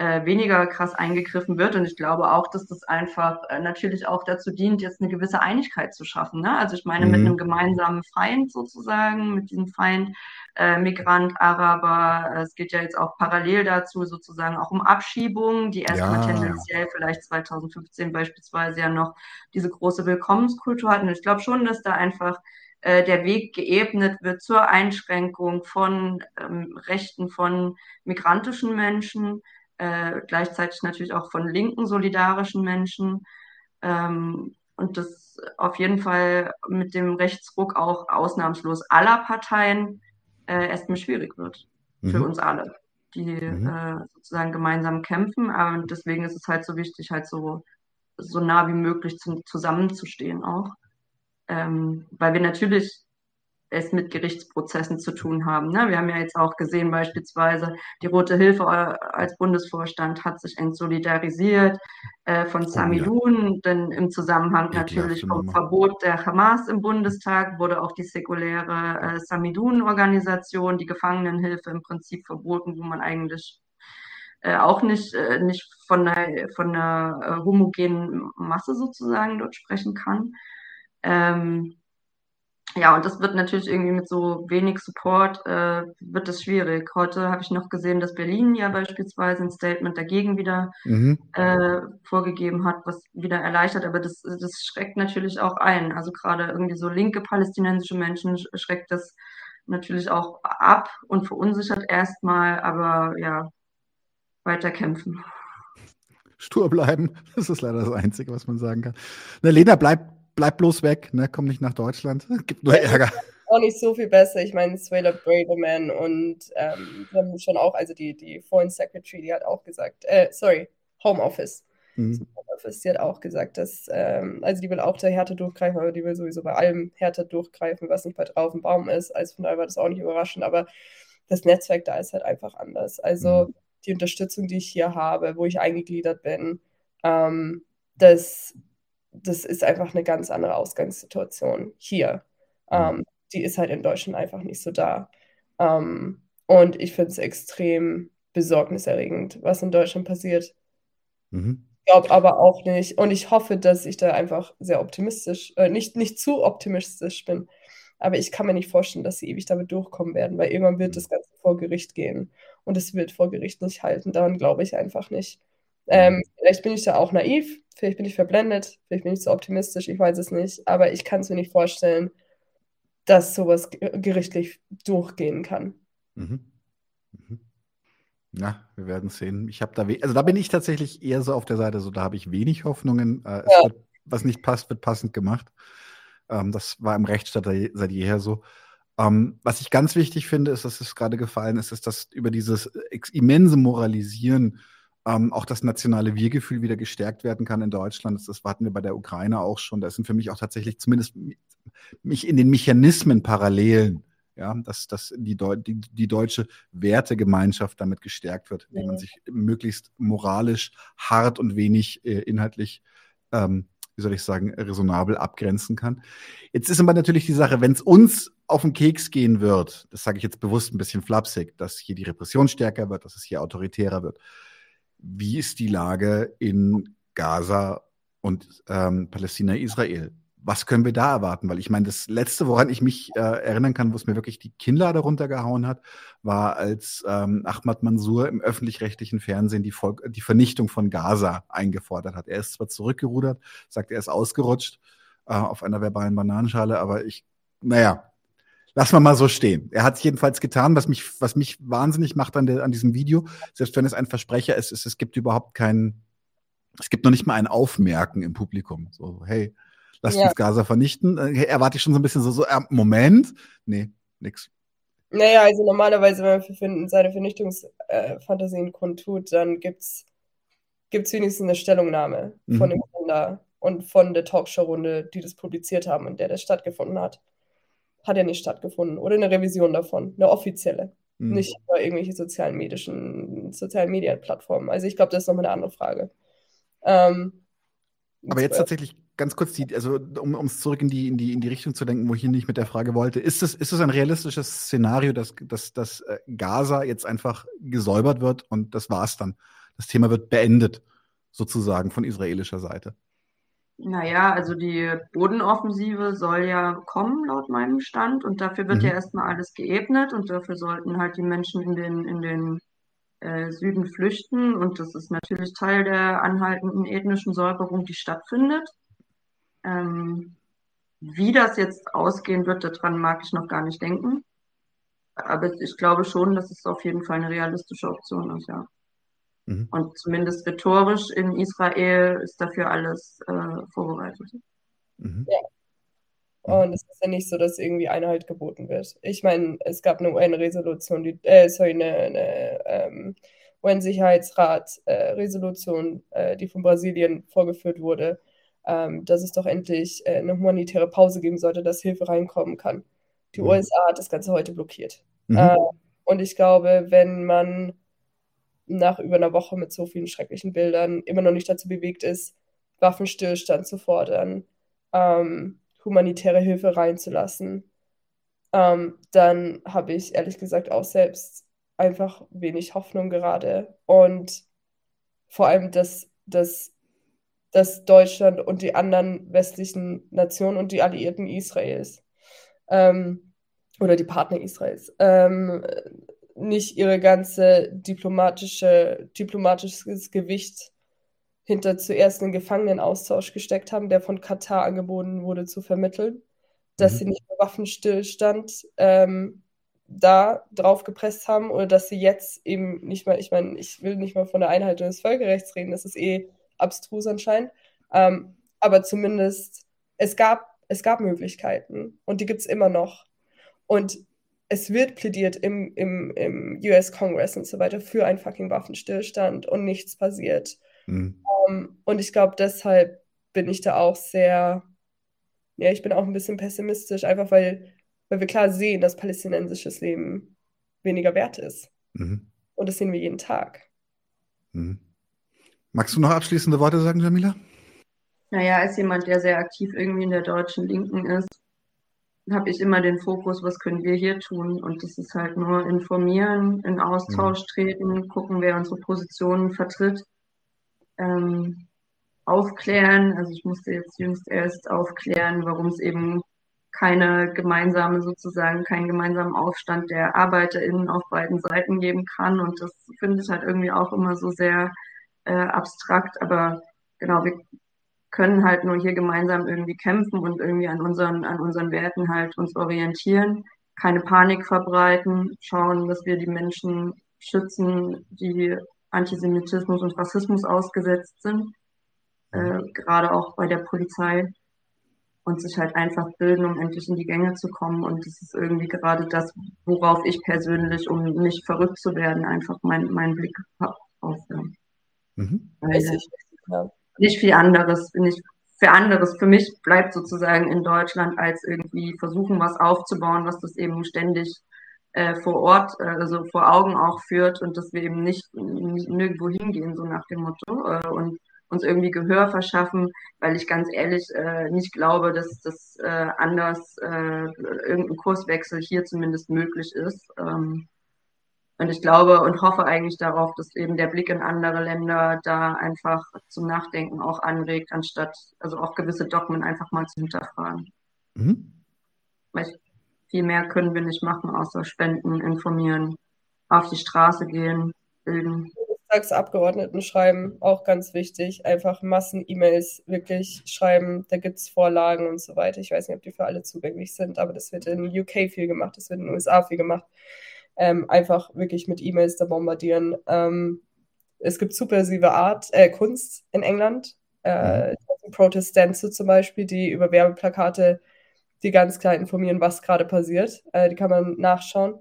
äh, weniger krass eingegriffen wird. Und ich glaube auch, dass das einfach äh, natürlich auch dazu dient, jetzt eine gewisse Einigkeit zu schaffen. Ne? Also ich meine, mhm. mit einem gemeinsamen Feind sozusagen, mit diesem Feind äh, Migrant, Araber, es geht ja jetzt auch parallel dazu sozusagen auch um Abschiebungen, die erstmal ja. tendenziell vielleicht 2015 beispielsweise ja noch diese große Willkommenskultur hatten. Und ich glaube schon, dass da einfach äh, der Weg geebnet wird zur Einschränkung von ähm, Rechten von migrantischen Menschen, äh, gleichzeitig natürlich auch von linken solidarischen Menschen. Ähm, und das auf jeden Fall mit dem Rechtsruck auch ausnahmslos aller Parteien äh, erstmal schwierig wird für mhm. uns alle, die mhm. äh, sozusagen gemeinsam kämpfen. Aber deswegen ist es halt so wichtig, halt so, so nah wie möglich zu, zusammenzustehen auch. Ähm, weil wir natürlich es mit Gerichtsprozessen zu tun haben. Ne? Wir haben ja jetzt auch gesehen, beispielsweise die Rote Hilfe als Bundesvorstand hat sich entsolidarisiert äh, von Samidun, oh, denn im Zusammenhang natürlich vom Verbot der Hamas im Bundestag wurde auch die säkuläre äh, Samidun-Organisation, die Gefangenenhilfe im Prinzip verboten, wo man eigentlich äh, auch nicht, äh, nicht von einer, von einer äh, homogenen Masse sozusagen dort sprechen kann. Ähm, ja, und das wird natürlich irgendwie mit so wenig Support, äh, wird das schwierig. Heute habe ich noch gesehen, dass Berlin ja beispielsweise ein Statement dagegen wieder mhm. äh, vorgegeben hat, was wieder erleichtert, aber das, das schreckt natürlich auch ein. Also gerade irgendwie so linke palästinensische Menschen schreckt das natürlich auch ab und verunsichert erstmal, aber ja, weiterkämpfen. Stur bleiben, (laughs) das ist leider das Einzige, was man sagen kann. Na, Lena, bleib bleib bloß weg, ne? komm nicht nach Deutschland, (laughs) gibt nur Ärger. Auch nicht so viel besser. Ich meine, Swayla Braverman und ähm, die haben schon auch, also die, die Foreign Secretary, die hat auch gesagt, äh, sorry, Home Office. Mhm. Home Office, die hat auch gesagt, dass, ähm, also die will auch der Härte durchgreifen, aber die will sowieso bei allem härter durchgreifen, was nicht bei drauf im Baum ist. Also von daher war das auch nicht überraschend, aber das Netzwerk da ist halt einfach anders. Also mhm. die Unterstützung, die ich hier habe, wo ich eingegliedert bin, ähm, das das ist einfach eine ganz andere Ausgangssituation hier. Mhm. Ähm, die ist halt in Deutschland einfach nicht so da. Ähm, und ich finde es extrem besorgniserregend, was in Deutschland passiert. Mhm. Ich glaube aber auch nicht. Und ich hoffe, dass ich da einfach sehr optimistisch, äh, nicht, nicht zu optimistisch bin. Aber ich kann mir nicht vorstellen, dass sie ewig damit durchkommen werden, weil irgendwann wird mhm. das Ganze vor Gericht gehen. Und es wird vor Gericht nicht halten. Daran glaube ich einfach nicht. Ähm, mhm. vielleicht bin ich da auch naiv, vielleicht bin ich verblendet, vielleicht bin ich zu optimistisch, ich weiß es nicht, aber ich kann es mir nicht vorstellen, dass sowas gerichtlich durchgehen kann. Mhm. Mhm. Na, wir werden sehen. Ich habe da, also da bin ich tatsächlich eher so auf der Seite, so da habe ich wenig Hoffnungen. Äh, ja. wird, was nicht passt, wird passend gemacht. Ähm, das war im Rechtsstaat seit jeher so. Ähm, was ich ganz wichtig finde, ist, dass es gerade gefallen ist, ist, dass über dieses immense Moralisieren ähm, auch das nationale Wir-Gefühl wieder gestärkt werden kann in Deutschland. Das, das hatten wir bei der Ukraine auch schon. Das sind für mich auch tatsächlich zumindest mich in den Mechanismen Parallelen, ja, dass, dass die, Deu die, die deutsche Wertegemeinschaft damit gestärkt wird, indem man sich möglichst moralisch hart und wenig äh, inhaltlich ähm, wie soll ich sagen, resonabel abgrenzen kann. Jetzt ist aber natürlich die Sache, wenn es uns auf den Keks gehen wird, das sage ich jetzt bewusst ein bisschen flapsig, dass hier die Repression stärker wird, dass es hier autoritärer wird, wie ist die Lage in Gaza und ähm, Palästina, Israel? Was können wir da erwarten? Weil ich meine, das Letzte, woran ich mich äh, erinnern kann, wo es mir wirklich die Kinnlade runtergehauen hat, war, als ähm, Ahmad Mansour im öffentlich-rechtlichen Fernsehen die, Volk die Vernichtung von Gaza eingefordert hat. Er ist zwar zurückgerudert, sagt, er ist ausgerutscht äh, auf einer verbalen Bananenschale, aber ich, naja, Lassen wir mal so stehen. Er hat es jedenfalls getan, was mich, was mich wahnsinnig macht an, der, an diesem Video. Selbst wenn es ein Versprecher ist, ist, es gibt überhaupt keinen, es gibt noch nicht mal ein Aufmerken im Publikum. So, hey, lasst ja. uns Gaza vernichten. Äh, erwarte ich schon so ein bisschen so, so äh, Moment. Nee, nix. Naja, also normalerweise, wenn man seine Vernichtungsfantasien äh, kundtut, dann gibt's gibt's wenigstens eine Stellungnahme mhm. von dem Sender und von der Talkshow-Runde, die das publiziert haben und der das stattgefunden hat hat ja nicht stattgefunden. Oder eine Revision davon, eine offizielle. Mhm. Nicht über irgendwelche sozialen medischen, sozialen Medienplattformen. Also ich glaube, das ist nochmal eine andere Frage. Ähm, Aber jetzt tatsächlich ganz kurz, die, also um es zurück in die, in, die, in die Richtung zu denken, wo ich hier nicht mit der Frage wollte, ist es, ist es ein realistisches Szenario, dass, dass, dass äh, Gaza jetzt einfach gesäubert wird und das war's dann? Das Thema wird beendet, sozusagen von israelischer Seite. Naja, also die Bodenoffensive soll ja kommen, laut meinem Stand. Und dafür wird mhm. ja erstmal alles geebnet und dafür sollten halt die Menschen in den, in den äh, Süden flüchten. Und das ist natürlich Teil der anhaltenden ethnischen Säuberung, die stattfindet. Ähm, wie das jetzt ausgehen wird, daran mag ich noch gar nicht denken. Aber ich glaube schon, dass es auf jeden Fall eine realistische Option ist, ja. Mhm. Und zumindest rhetorisch in Israel ist dafür alles äh, vorbereitet. Mhm. Ja. Und es ist ja nicht so, dass irgendwie Einhalt geboten wird. Ich meine, es gab eine UN-Resolution, die, äh, sorry, eine, eine ähm, UN-Sicherheitsrat-Resolution, äh, äh, die von Brasilien vorgeführt wurde, ähm, dass es doch endlich äh, eine humanitäre Pause geben sollte, dass Hilfe reinkommen kann. Die mhm. USA hat das Ganze heute blockiert. Mhm. Äh, und ich glaube, wenn man nach über einer Woche mit so vielen schrecklichen Bildern immer noch nicht dazu bewegt ist, Waffenstillstand zu fordern, ähm, humanitäre Hilfe reinzulassen, ähm, dann habe ich ehrlich gesagt auch selbst einfach wenig Hoffnung gerade. Und vor allem, dass, dass, dass Deutschland und die anderen westlichen Nationen und die Alliierten Israels ähm, oder die Partner Israels ähm, nicht ihre ganze diplomatische, diplomatisches Gewicht hinter zuerst einen Gefangenenaustausch gesteckt haben, der von Katar angeboten wurde zu vermitteln, dass mhm. sie nicht Waffenstillstand ähm, da drauf gepresst haben oder dass sie jetzt eben nicht mal, ich meine, ich will nicht mal von der Einhaltung des Völkerrechts reden, das ist eh abstrus anscheinend, ähm, aber zumindest es gab, es gab Möglichkeiten und die gibt es immer noch. Und es wird plädiert im, im, im US Congress und so weiter für einen fucking Waffenstillstand und nichts passiert. Mhm. Um, ähm, und ich glaube, deshalb bin ich da auch sehr, ja, ich bin auch ein bisschen pessimistisch, einfach weil, weil wir klar sehen, dass palästinensisches Leben weniger wert ist. Mhm. Und das sehen wir jeden Tag. Mhm. Magst du noch abschließende Worte sagen, Jamila? Naja, als jemand, der sehr aktiv irgendwie in der deutschen Linken ist, habe ich immer den Fokus, was können wir hier tun? Und das ist halt nur informieren, in Austausch mhm. treten, gucken, wer unsere Positionen vertritt ähm, aufklären. Also ich musste jetzt jüngst erst aufklären, warum es eben keine gemeinsame sozusagen, keinen gemeinsamen Aufstand der ArbeiterInnen auf beiden Seiten geben kann. Und das finde ich halt irgendwie auch immer so sehr äh, abstrakt. Aber genau, wir können halt nur hier gemeinsam irgendwie kämpfen und irgendwie an unseren, an unseren Werten halt uns orientieren, keine Panik verbreiten, schauen, dass wir die Menschen schützen, die Antisemitismus und Rassismus ausgesetzt sind, äh, gerade auch bei der Polizei und sich halt einfach bilden, um endlich in die Gänge zu kommen. Und das ist irgendwie gerade das, worauf ich persönlich, um nicht verrückt zu werden, einfach meinen mein Blick auf. Ja. Mhm. Weil, ja. Nicht viel anderes, nicht für anderes. Für mich bleibt sozusagen in Deutschland als irgendwie versuchen, was aufzubauen, was das eben ständig äh, vor Ort, äh, also vor Augen auch führt und dass wir eben nicht, nicht nirgendwo hingehen, so nach dem Motto, äh, und uns irgendwie Gehör verschaffen, weil ich ganz ehrlich äh, nicht glaube, dass das äh, anders äh, irgendein Kurswechsel hier zumindest möglich ist. Ähm, und ich glaube und hoffe eigentlich darauf, dass eben der Blick in andere Länder da einfach zum Nachdenken auch anregt, anstatt also auch gewisse Dogmen einfach mal zu hinterfragen. Mhm. Weil ich viel mehr können wir nicht machen, außer spenden, informieren, auf die Straße gehen, bilden. Bundestagsabgeordneten schreiben, auch ganz wichtig. Einfach Massen-E-Mails wirklich schreiben. Da gibt es Vorlagen und so weiter. Ich weiß nicht, ob die für alle zugänglich sind, aber das wird in UK viel gemacht, das wird in den USA viel gemacht. Ähm, einfach wirklich mit E-Mails da bombardieren. Ähm, es gibt subversive Art, äh, Kunst in England. Äh, mhm. Protestante zum Beispiel, die über Werbeplakate die ganz klar informieren, was gerade passiert. Äh, die kann man nachschauen.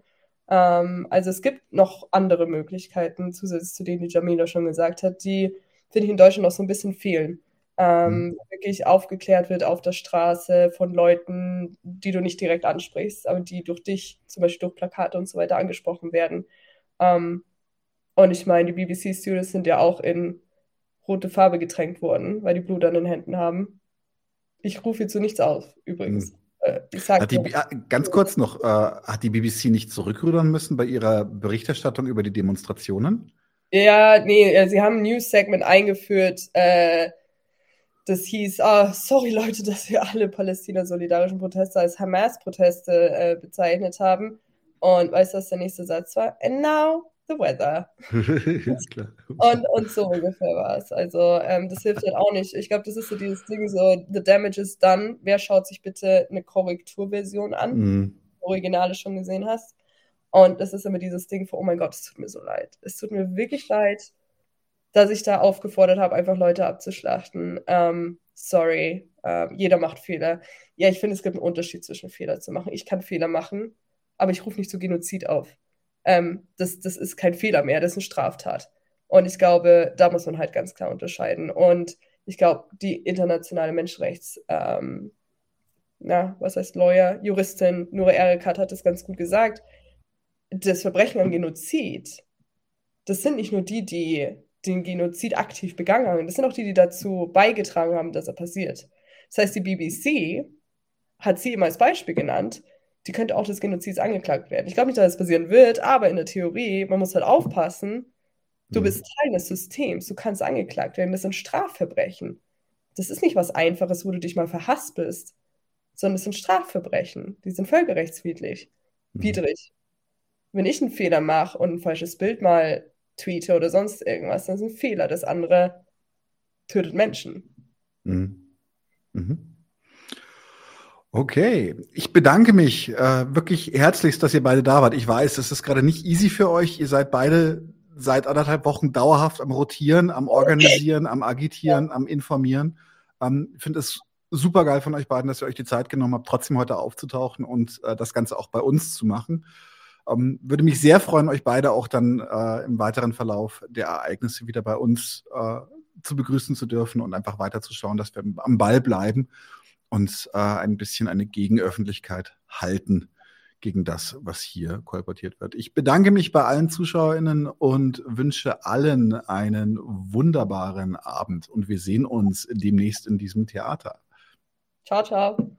Ähm, also es gibt noch andere Möglichkeiten, zusätzlich zu denen, die Jamila schon gesagt hat, die, finde ich, in Deutschland noch so ein bisschen fehlen. Ähm, mhm. Wirklich aufgeklärt wird auf der Straße von Leuten, die du nicht direkt ansprichst, aber die durch dich, zum Beispiel durch Plakate und so weiter, angesprochen werden. Ähm, und ich meine, die BBC-Students sind ja auch in rote Farbe getränkt worden, weil die Blut an den Händen haben. Ich rufe hierzu nichts auf, übrigens. Mhm. Äh, die, äh, ganz kurz noch, äh, hat die BBC nicht zurückrudern müssen bei ihrer Berichterstattung über die Demonstrationen? Ja, nee, äh, sie haben ein News-Segment eingeführt, äh, das hieß, ah, sorry Leute, (laughs) dass wir alle Palästina-solidarischen Proteste als Hamas-Proteste äh, bezeichnet haben. Und weißt du, was der nächste Satz war? And now the weather. (laughs) und, und so ungefähr war es. Also ähm, das hilft halt auch nicht. Ich glaube, das ist so dieses Ding, so the damage is done. Wer schaut sich bitte eine Korrekturversion an, mhm. Originale schon gesehen hast? Und das ist immer dieses Ding für, oh mein Gott, es tut mir so leid. Es tut mir wirklich leid, dass ich da aufgefordert habe, einfach Leute abzuschlachten. Ähm, sorry, ähm, jeder macht Fehler. Ja, ich finde, es gibt einen Unterschied zwischen Fehler zu machen. Ich kann Fehler machen, aber ich rufe nicht zu Genozid auf ähm, das, das ist kein Fehler mehr, das ist eine Straftat. Und ich glaube, da muss man halt ganz klar unterscheiden. Und ich glaube, die internationale Menschenrechts, ähm, na, was heißt Lawyer, Juristin Nure Erekat hat es ganz gut gesagt, das Verbrechen an Genozid, das sind nicht nur die, die den Genozid aktiv begangen haben, das sind auch die, die dazu beigetragen haben, dass er passiert. Das heißt, die BBC hat sie immer als Beispiel genannt, die könnte auch des Genozids angeklagt werden. Ich glaube nicht, dass das passieren wird, aber in der Theorie, man muss halt aufpassen, du mhm. bist Teil des Systems, du kannst angeklagt werden, das sind Strafverbrechen. Das ist nicht was Einfaches, wo du dich mal verhaspelst, sondern es sind Strafverbrechen, die sind völkerrechtswidrig. Mhm. Widrig. Wenn ich einen Fehler mache und ein falsches Bild mal tweete oder sonst irgendwas, dann ist ein Fehler. Das andere tötet Menschen. Mhm. Mhm. Okay, ich bedanke mich äh, wirklich herzlichst, dass ihr beide da wart. Ich weiß, es ist gerade nicht easy für euch. Ihr seid beide seit anderthalb Wochen dauerhaft am Rotieren, am Organisieren, am Agitieren, am Informieren. Ähm, ich finde es super geil von euch beiden, dass ihr euch die Zeit genommen habt, trotzdem heute aufzutauchen und äh, das Ganze auch bei uns zu machen. Ähm, würde mich sehr freuen, euch beide auch dann äh, im weiteren Verlauf der Ereignisse wieder bei uns äh, zu begrüßen zu dürfen und einfach weiterzuschauen, dass wir am Ball bleiben und äh, ein bisschen eine Gegenöffentlichkeit halten gegen das, was hier kolportiert wird. Ich bedanke mich bei allen ZuschauerInnen und wünsche allen einen wunderbaren Abend und wir sehen uns demnächst in diesem Theater. Ciao, ciao.